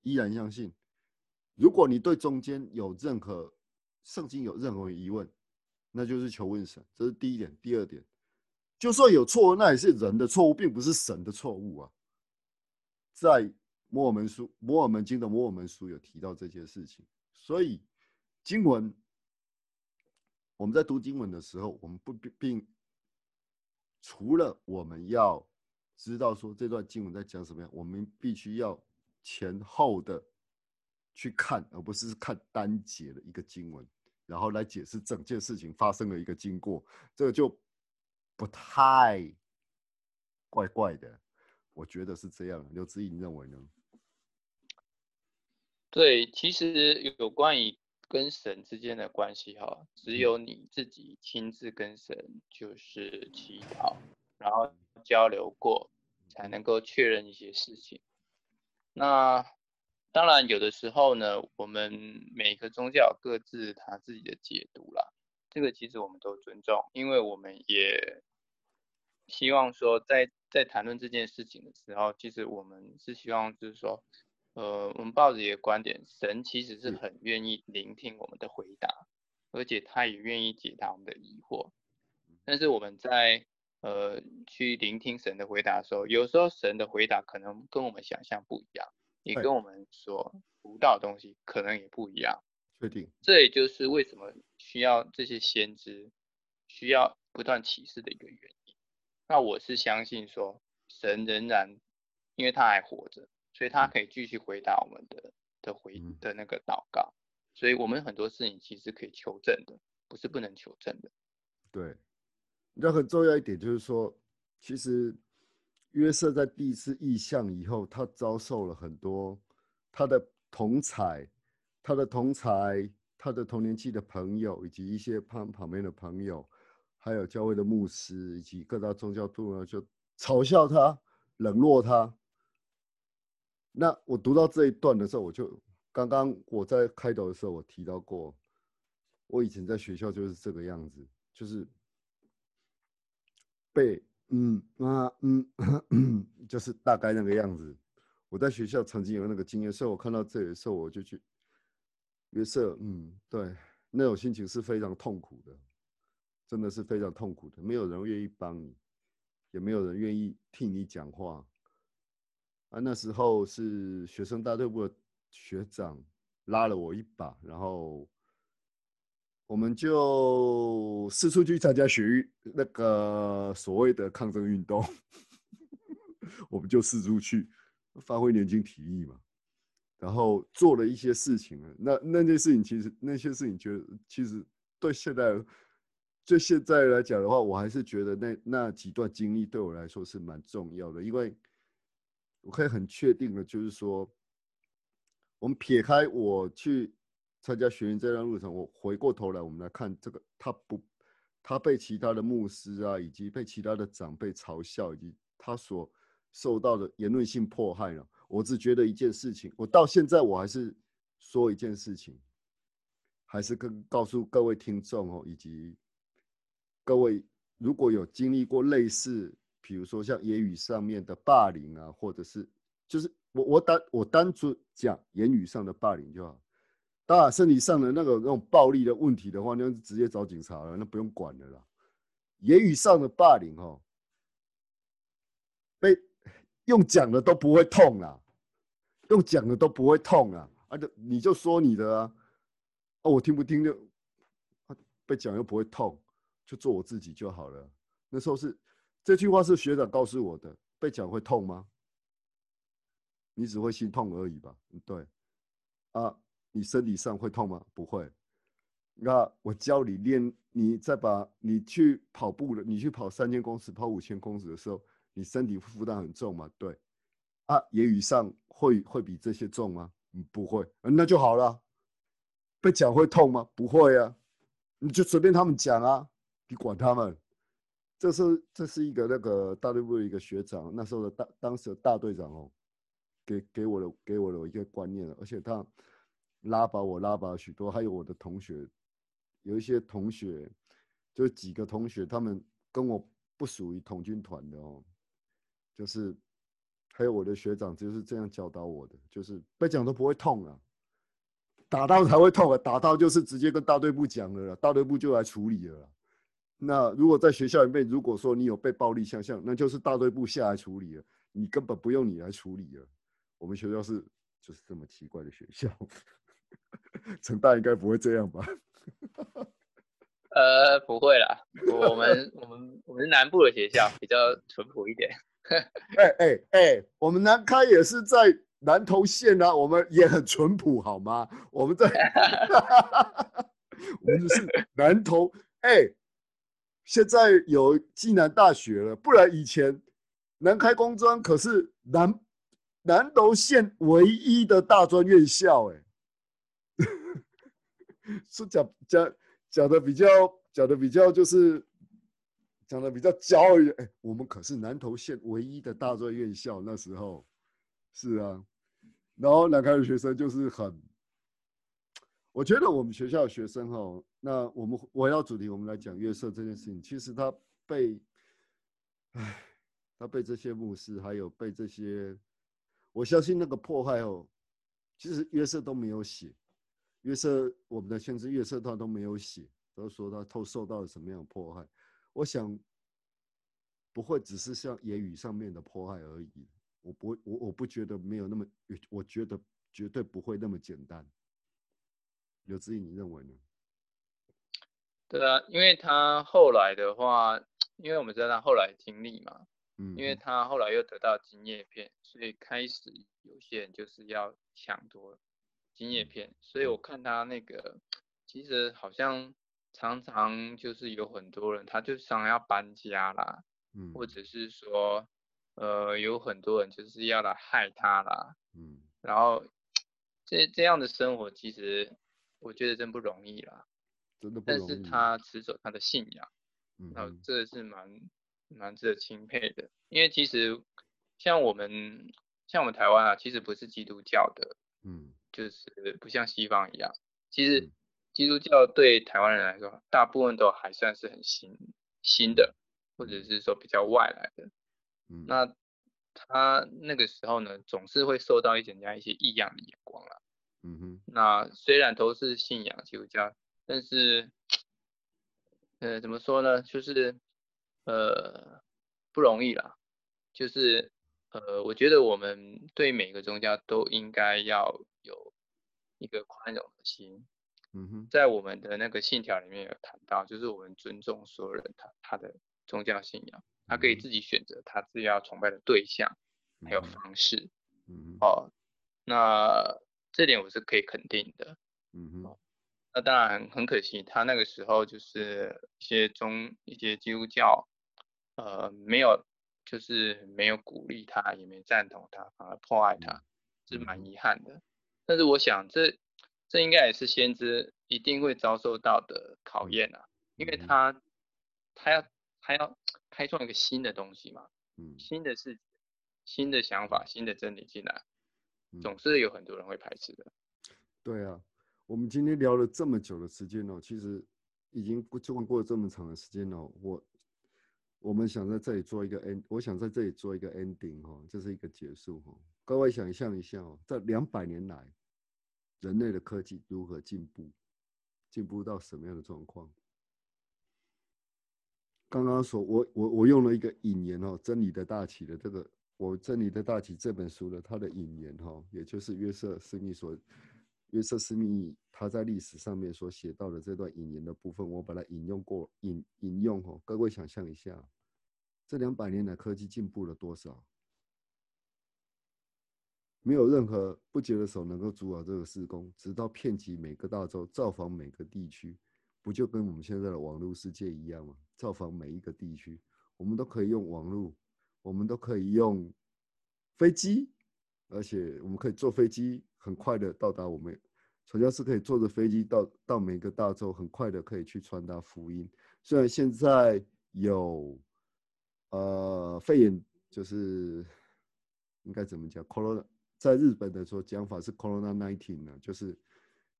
A: 依然相信，如果你对中间有任何圣经有任何疑问，那就是求问神，这是第一点。第二点，就算有错误，那也是人的错误，并不是神的错误啊。在摩尔门书、摩尔门经的摩尔门书有提到这件事情，所以经文我们在读经文的时候，我们不并除了我们要。知道说这段经文在讲什么样，我们必须要前后的去看，而不是看单节的一个经文，然后来解释整件事情发生的一个经过，这个就不太怪怪的。我觉得是这样，刘志颖认为呢？
B: 对，其实有关于跟神之间的关系，哈，只有你自己亲自跟神就是祈祷，然后。交流过，才能够确认一些事情。那当然，有的时候呢，我们每个宗教各自他自己的解读啦，这个其实我们都尊重，因为我们也希望说，在在谈论这件事情的时候，其实我们是希望就是说，呃，我们抱着一个观点，神其实是很愿意聆听我们的回答，而且他也愿意解答我们的疑惑，但是我们在。呃，去聆听神的回答的时候，有时候神的回答可能跟我们想象不一样，也跟我们所读到的东西可能也不一样。
A: 确定。
B: 这也就是为什么需要这些先知，需要不断启示的一个原因。那我是相信说，神仍然，因为他还活着，所以他可以继续回答我们的的回的那个祷告。所以我们很多事情其实可以求证的，不是不能求证的。
A: 对。那很重要一点就是说，其实约瑟在第一次异象以后，他遭受了很多他的同才、他的同才、他的同年期的朋友，以及一些旁旁边的朋友，还有教会的牧师以及各大宗教徒呢，就嘲笑他、冷落他。那我读到这一段的时候，我就刚刚我在开头的时候我提到过，我以前在学校就是这个样子，就是。被嗯啊嗯，就是大概那个样子。我在学校曾经有那个经验，所以我看到这里的时候，我就去约瑟，嗯，对，那种心情是非常痛苦的，真的是非常痛苦的。没有人愿意帮你，也没有人愿意替你讲话。啊，那时候是学生大队部的学长拉了我一把，然后。我们就四处去参加学，那个所谓的抗争运动，我们就四处去发挥年轻体力嘛，然后做了一些事情。那那件事情其实那些事情，觉得其实对现在就现在来讲的话，我还是觉得那那几段经历对我来说是蛮重要的，因为我可以很确定的，就是说，我们撇开我去。参加学员这段路程，我回过头来，我们来看这个，他不，他被其他的牧师啊，以及被其他的长辈嘲笑，以及他所受到的言论性迫害了。我只觉得一件事情，我到现在我还是说一件事情，还是跟告诉各位听众哦，以及各位如果有经历过类似，比如说像言语上面的霸凌啊，或者是就是我我单我单纯讲言语上的霸凌就好。当然身体上的那个那种暴力的问题的话，那就直接找警察了，那不用管了啦。言语上的霸凌哦，被用讲的都不会痛啦，用讲的都不会痛啊，啊就你就说你的啊，哦我听不听就，被讲又不会痛，就做我自己就好了。那时候是这句话是学长告诉我的，被讲会痛吗？你只会心痛而已吧？对，啊，你身体上会痛吗？不会。那我教你练，你再把你去跑步了，你去跑三千公尺、跑五千公尺的时候，你身体负担很重吗？对。啊，言语上会会比这些重吗？不会。那就好了。被讲会痛吗？不会啊。你就随便他们讲啊，你管他们。这是这是一个那个大队部的一个学长，那时候的大当时的大队长哦，给给我的给我的一个观念，而且他拉拔我拉拔许多，还有我的同学。有一些同学，就几个同学，他们跟我不属于同军团的哦，就是还有我的学长就是这样教导我的，就是被讲都不会痛啊，打到才会痛啊，打到就是直接跟大队部讲了，大队部就来处理了。那如果在学校里面，如果说你有被暴力相向，那就是大队部下来处理了，你根本不用你来处理了。我们学校是就是这么奇怪的学校，成大应该不会这样吧？
B: 呃，不会啦，我们我们我们是南部的学校，比较淳朴一点。
A: 哎哎哎，我们南开也是在南投县啊，我们也很淳朴，好吗？我们在，我们是南投。哎，现在有暨南大学了，不然以前南开工专可是南南投县唯一的大专院校，哎。是讲讲讲的比较讲的比较就是讲的比较骄傲一点。哎，我们可是南投县唯一的大专院校，那时候是啊。然后南开的学生就是很，我觉得我们学校的学生哈，那我们围绕主题，我们来讲约瑟这件事情。其实他被，唉，他被这些牧师还有被这些，我相信那个迫害哦，其实约瑟都没有写。约瑟，我们的先知约瑟他都没有写，都说他受受到了什么样的迫害。我想不会只是像言语上面的迫害而已。我不，我我不觉得没有那么，我觉得绝对不会那么简单。刘志毅，你认为呢？
B: 对啊，因为他后来的话，因为我们知道他后来经历嘛，嗯，因为他后来又得到金叶片，所以开始有些人就是要抢夺。金叶片，所以我看他那个，其实好像常常就是有很多人，他就想要搬家啦，嗯，或者是说，呃，有很多人就是要来害他啦，嗯，然后这这样的生活，其实我觉得真不容易啦，
A: 真的不
B: 容易。但是他持守他的信仰，嗯，这是蛮蛮值得钦佩的，因为其实像我们像我们台湾啊，其实不是基督教的，嗯。就是不像西方一样，其实基督教对台湾人来说，大部分都还算是很新新的，或者是说比较外来的。嗯，那他那个时候呢，总是会受到一些人家一些异样的眼光啦。嗯哼。那虽然都是信仰基督教，但是，呃，怎么说呢？就是呃不容易啦。就是呃，我觉得我们对每个宗教都应该要。有一个宽容的心，嗯哼，在我们的那个信条里面有谈到，就是我们尊重所有人他他的宗教信仰，他可以自己选择他自己要崇拜的对象，还有方式，嗯哦，那这点我是可以肯定的，嗯哼，那当然很可惜，他那个时候就是一些中一些基督教，呃，没有就是没有鼓励他，也没赞同他，反而迫害他，是蛮遗憾的。但是我想，这这应该也是先知一定会遭受到的考验啊，因为他他要他要开创一个新的东西嘛，嗯，新的事、新的想法、新的真理进来，总是有很多人会排斥的。
A: 对啊，我们今天聊了这么久的时间哦，其实已经过就过了这么长的时间了，我我们想在这里做一个 end，我想在这里做一个 ending 哈，这是一个结束哈。各位想象一下哦，在两百年来，人类的科技如何进步，进步到什么样的状况？刚刚说，我我我用了一个引言哦，《真理的大旗》的这个，我《真理的大旗》这本书的它的引言哈，也就是约瑟斯密所，约瑟斯密他在历史上面所写到的这段引言的部分，我把它引用过，引引用哦，各位想象一下，这两百年来科技进步了多少？没有任何不洁的手能够阻扰这个施工，直到遍及每个大洲，造访每个地区。不就跟我们现在的网络世界一样吗？造访每一个地区，我们都可以用网络，我们都可以用飞机，而且我们可以坐飞机很快的到达我们传教士可以坐着飞机到到每个大洲，很快的可以去传达福音。虽然现在有呃肺炎，就是应该怎么讲？corona 在日本的说讲法是 corona nineteen 呢，就是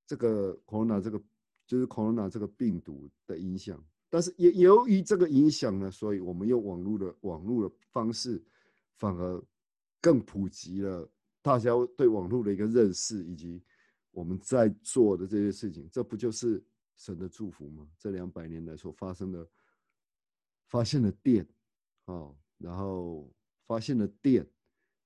A: 这个 corona 这个。就是 corona 这个病毒的影响，但是也由于这个影响呢，所以我们用网络的网络的方式，反而更普及了大家对网络的一个认识，以及我们在做的这些事情，这不就是神的祝福吗？这两百年来所发生的，发现了电，哦，然后发现了电，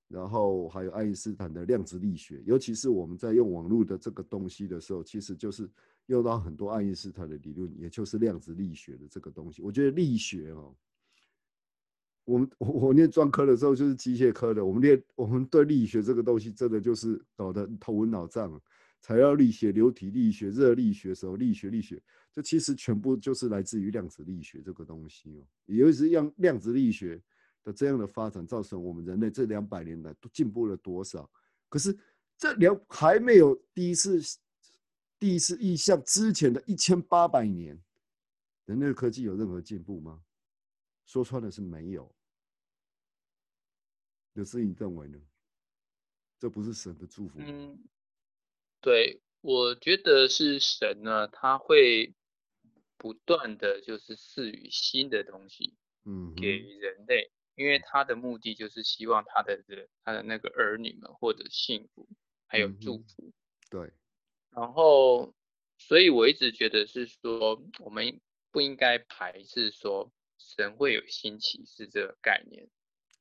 A: 然后还有爱因斯坦的量子力学，尤其是我们在用网络的这个东西的时候，其实就是。用到很多爱因斯坦的理论，也就是量子力学的这个东西。我觉得力学哦，我们我我念专科的时候就是机械科的，我们念我们对力学这个东西真的就是搞得头昏脑胀。材料力学、流体力学、热力学什么力学、力学，这其实全部就是来自于量子力学这个东西哦。尤其是量量子力学的这样的发展，造成我们人类这两百年来都进步了多少？可是这两还没有第一次。第一次意象之前的一千八百年，人类科技有任何进步吗？说穿了是没有。有事你认为呢？这不是神的祝福
B: 嗯，对，我觉得是神呢，他会不断的就是赐予新的东西，嗯，给人类，因为他的目的就是希望他的人，他的那个儿女们获得幸福，还有祝福。
A: 对。
B: 然后，所以我一直觉得是说，我们不应该排斥说神会有新启示这个概念。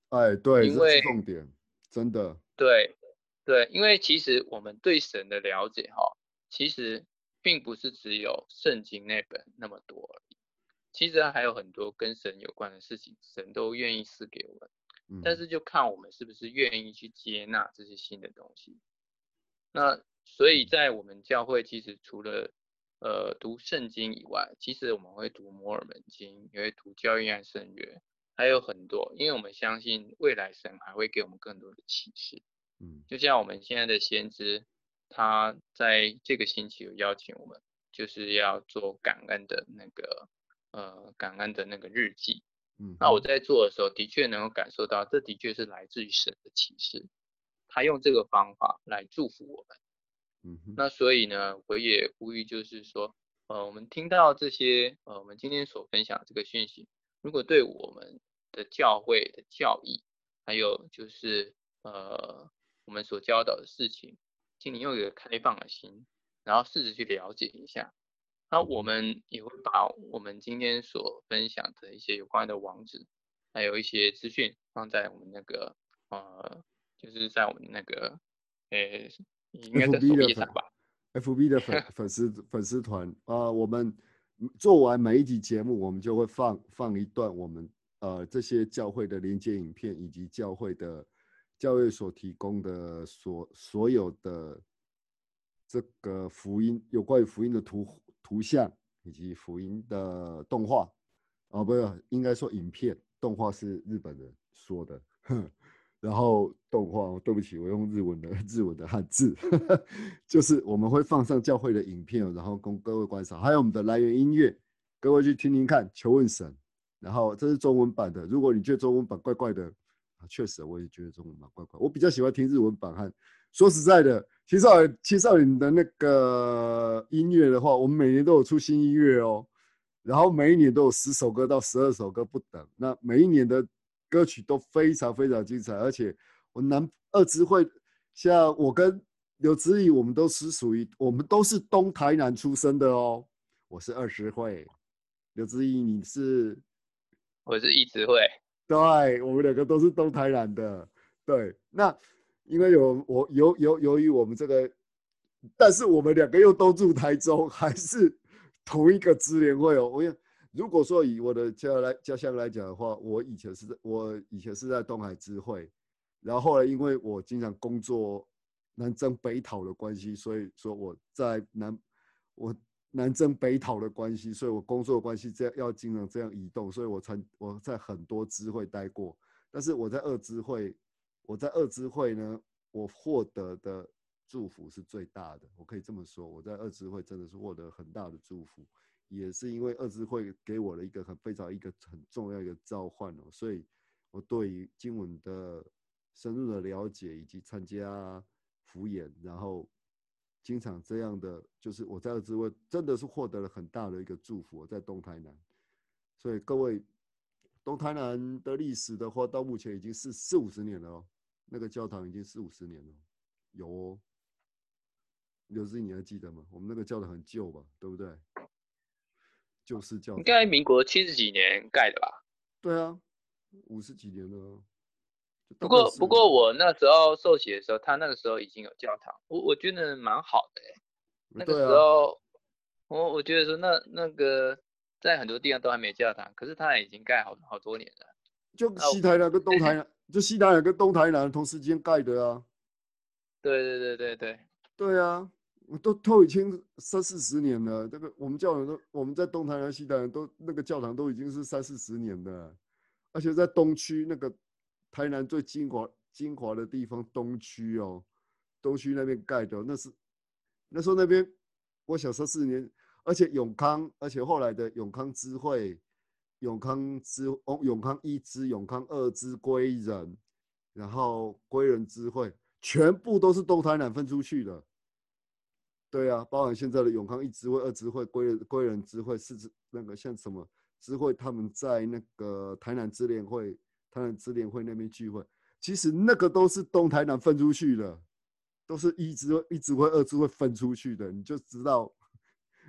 A: 哎，对，因为重点真的。
B: 对，对，因为其实我们对神的了解哈，其实并不是只有圣经那本那么多而已。其实还有很多跟神有关的事情，神都愿意赐给我们。嗯。但是就看我们是不是愿意去接纳这些新的东西。那。所以在我们教会，其实除了呃读圣经以外，其实我们会读摩尔门经，也会读教义和圣约，还有很多，因为我们相信未来神还会给我们更多的启示。嗯，就像我们现在的先知，他在这个星期有邀请我们，就是要做感恩的那个呃感恩的那个日记。嗯，那我在做的时候，的确能够感受到，这的确是来自于神的启示，他用这个方法来祝福我们。嗯，那所以呢，我也呼吁，就是说，呃，我们听到这些，呃，我们今天所分享这个讯息，如果对我们的教会的教义，还有就是，呃，我们所教导的事情，请你用一个开放的心，然后试着去了解一下。那我们也会把我们今天所分享的一些有关的网址，还有一些资讯放在我们那个，呃，就是在我们那个，呃。
A: F B 上吧，F B 的粉 粉丝粉丝团啊，我们做完每一集节目，我们就会放放一段我们呃这些教会的连接影片，以及教会的教会所提供的所所有的这个福音有关于福音的图图像，以及福音的动画啊，不是应该说影片，动画是日本人说的。然后动画，对不起，我用日文的日文的汉字，就是我们会放上教会的影片，然后供各位观赏。还有我们的来源音乐，各位去听听看，求问神。然后这是中文版的，如果你觉得中文版怪怪的，啊，确实我也觉得中文版怪怪。我比较喜欢听日文版。和说实在的，青少青少年的那个音乐的话，我们每年都有出新音乐哦。然后每一年都有十首歌到十二首歌不等，那每一年的歌曲都非常非常精彩，而且我南二支会，像我跟刘子怡，我们都是属于我们都是东台南出生的哦，我是二支会，刘子怡你是，
B: 我是一直会，
A: 对，我们两个都是东台南的，对，那因为有我由由由于我们这个。但是我们两个又都住台中，还是同一个支联会哦。我如果说以我的家来家乡来讲的话，我以前是在我以前是在东海支会，然后后来因为我经常工作南征北讨的关系，所以说我在南我南征北讨的关系，所以我工作关系这样要经常这样移动，所以我才我在很多支会待过。但是我在二支会，我在二支会呢，我获得的。祝福是最大的，我可以这么说。我在二支会真的是获得很大的祝福，也是因为二支会给我了一个很非常一个很重要一个召唤哦，所以我对于经文的深入的了解以及参加福演，然后经常这样的，就是我在二职位真的是获得了很大的一个祝福。我在东台南，所以各位东台南的历史的话，到目前已经是四五十年了哦，那个教堂已经四五十年了，有哦。刘志你还记得吗？我们那个教堂很旧吧，对不对？旧式教堂，
B: 应该民国七十几年盖的吧？
A: 对啊，五十几年了。
B: 不过，不过我那时候受洗的时候，他那个时候已经有教堂，我我觉得蛮好的哎。那个时候，我我觉得说，那那个在很多地方都还没教堂，可是他已经盖好好多年了。
A: 就西台南跟东台南，就西台南跟东台南同时间盖的啊。
B: 对对对对对。
A: 对啊。都都已经三四十年了，这个我们教堂都我们在东台南、西台南都那个教堂都已经是三四十年的，而且在东区那个台南最精华精华的地方东区哦，东区那边盖的，那是那时候那边我小时候四年，而且永康，而且后来的永康支会、永康支哦永康一支、永康二支归仁，然后归仁支会全部都是东台南分出去的。对啊，包含现在的永康一支会、二支会、归归仁支会、是那个像什么支会，他们在那个台南支联会、台南支联会那边聚会，其实那个都是东台南分出去的，都是一支会、一支会、二支会分出去的，你就知道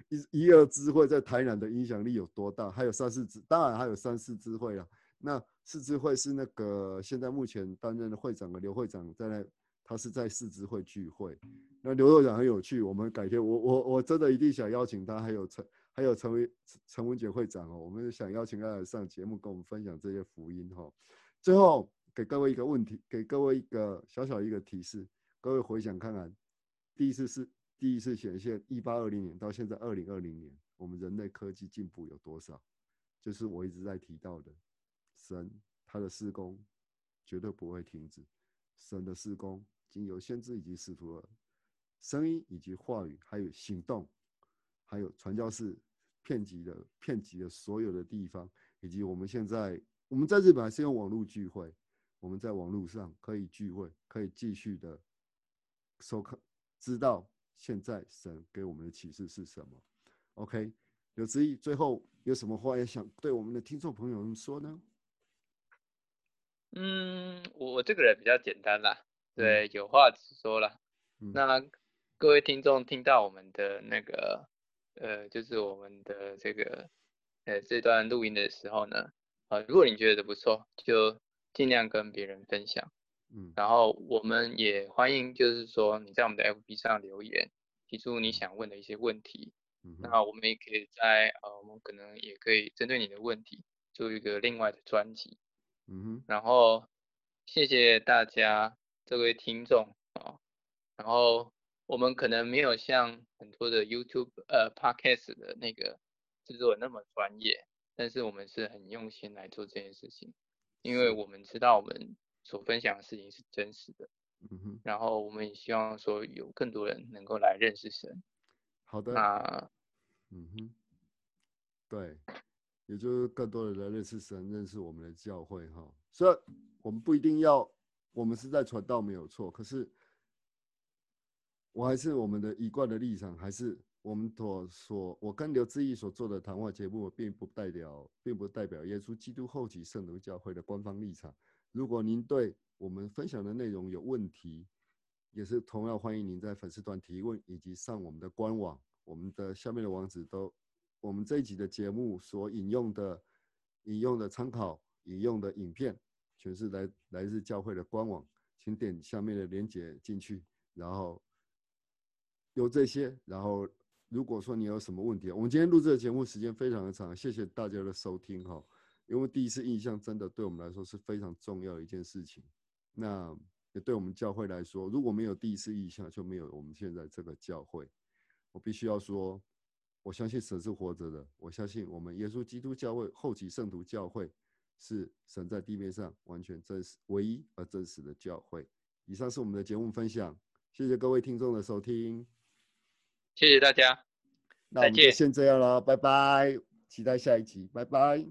A: 一、一二支会在台南的影响力有多大。还有三四支，当然还有三四支会了。那四支会是那个现在目前担任的会长的刘会长在那。他是在四支会聚会，那刘会长很有趣，我们改天我我我真的一定想邀请他，还有陈还有陈为陈文杰会长哦，我们想邀请他来上节目，跟我们分享这些福音哈。最后给各位一个问题，给各位一个小小一个提示，各位回想看看，第一次是第一次显现，一八二零年到现在二零二零年，我们人类科技进步有多少？就是我一直在提到的，神他的施工绝对不会停止，神的施工。经由先知以及使徒的声音以及话语，还有行动，还有传教士遍及的遍及的所有的地方，以及我们现在我们在日本还是用网络聚会，我们在网络上可以聚会，可以继续的收看，知道现在神给我们的启示是什么。OK，刘志毅，最后有什么话要想对我们的听众朋友们说呢？
B: 嗯，我我这个人比较简单啦。对，有话直说了。那各位听众听到我们的那个，呃，就是我们的这个，呃，这段录音的时候呢，呃，如果你觉得不错，就尽量跟别人分享。嗯，然后我们也欢迎，就是说你在我们的 FB 上留言，提出你想问的一些问题。嗯，那我们也可以在，呃，我们可能也可以针对你的问题做一个另外的专辑。嗯哼，然后谢谢大家。这位听众啊，然后我们可能没有像很多的 YouTube 呃 Podcast 的那个制作那么专业，但是我们是很用心来做这件事情，因为我们知道我们所分享的事情是真实的，嗯哼，然后我们也希望说有更多人能够来认识神。
A: 好的，
B: 那
A: 嗯哼，对，也就是更多的人认识神，认识我们的教会哈，所以我们不一定要。我们是在传道没有错，可是我还是我们的一贯的立场，还是我们所所，我跟刘志毅所做的谈话节目，并不代表，并不代表耶稣基督后期圣徒教会的官方立场。如果您对我们分享的内容有问题，也是同样欢迎您在粉丝团提问，以及上我们的官网，我们的下面的网址都，我们这一集的节目所引用的、引用的参考、引用的影片，全是来来自教会的官网，请点下面的链接进去，然后有这些，然后如果说你有什么问题，我们今天录制的节目时间非常的长，谢谢大家的收听哈。因为第一次印象真的对我们来说是非常重要的一件事情，那也对我们教会来说，如果没有第一次印象，就没有我们现在这个教会。我必须要说，我相信神是活着的，我相信我们耶稣基督教会后期圣徒教会是神在地面上完全真实、唯一而真实的教会。以上是我们的节目分享，谢谢各位听众的收听，
B: 谢谢大家，
A: 那我们就先这样了，拜拜，期待下一集，拜拜。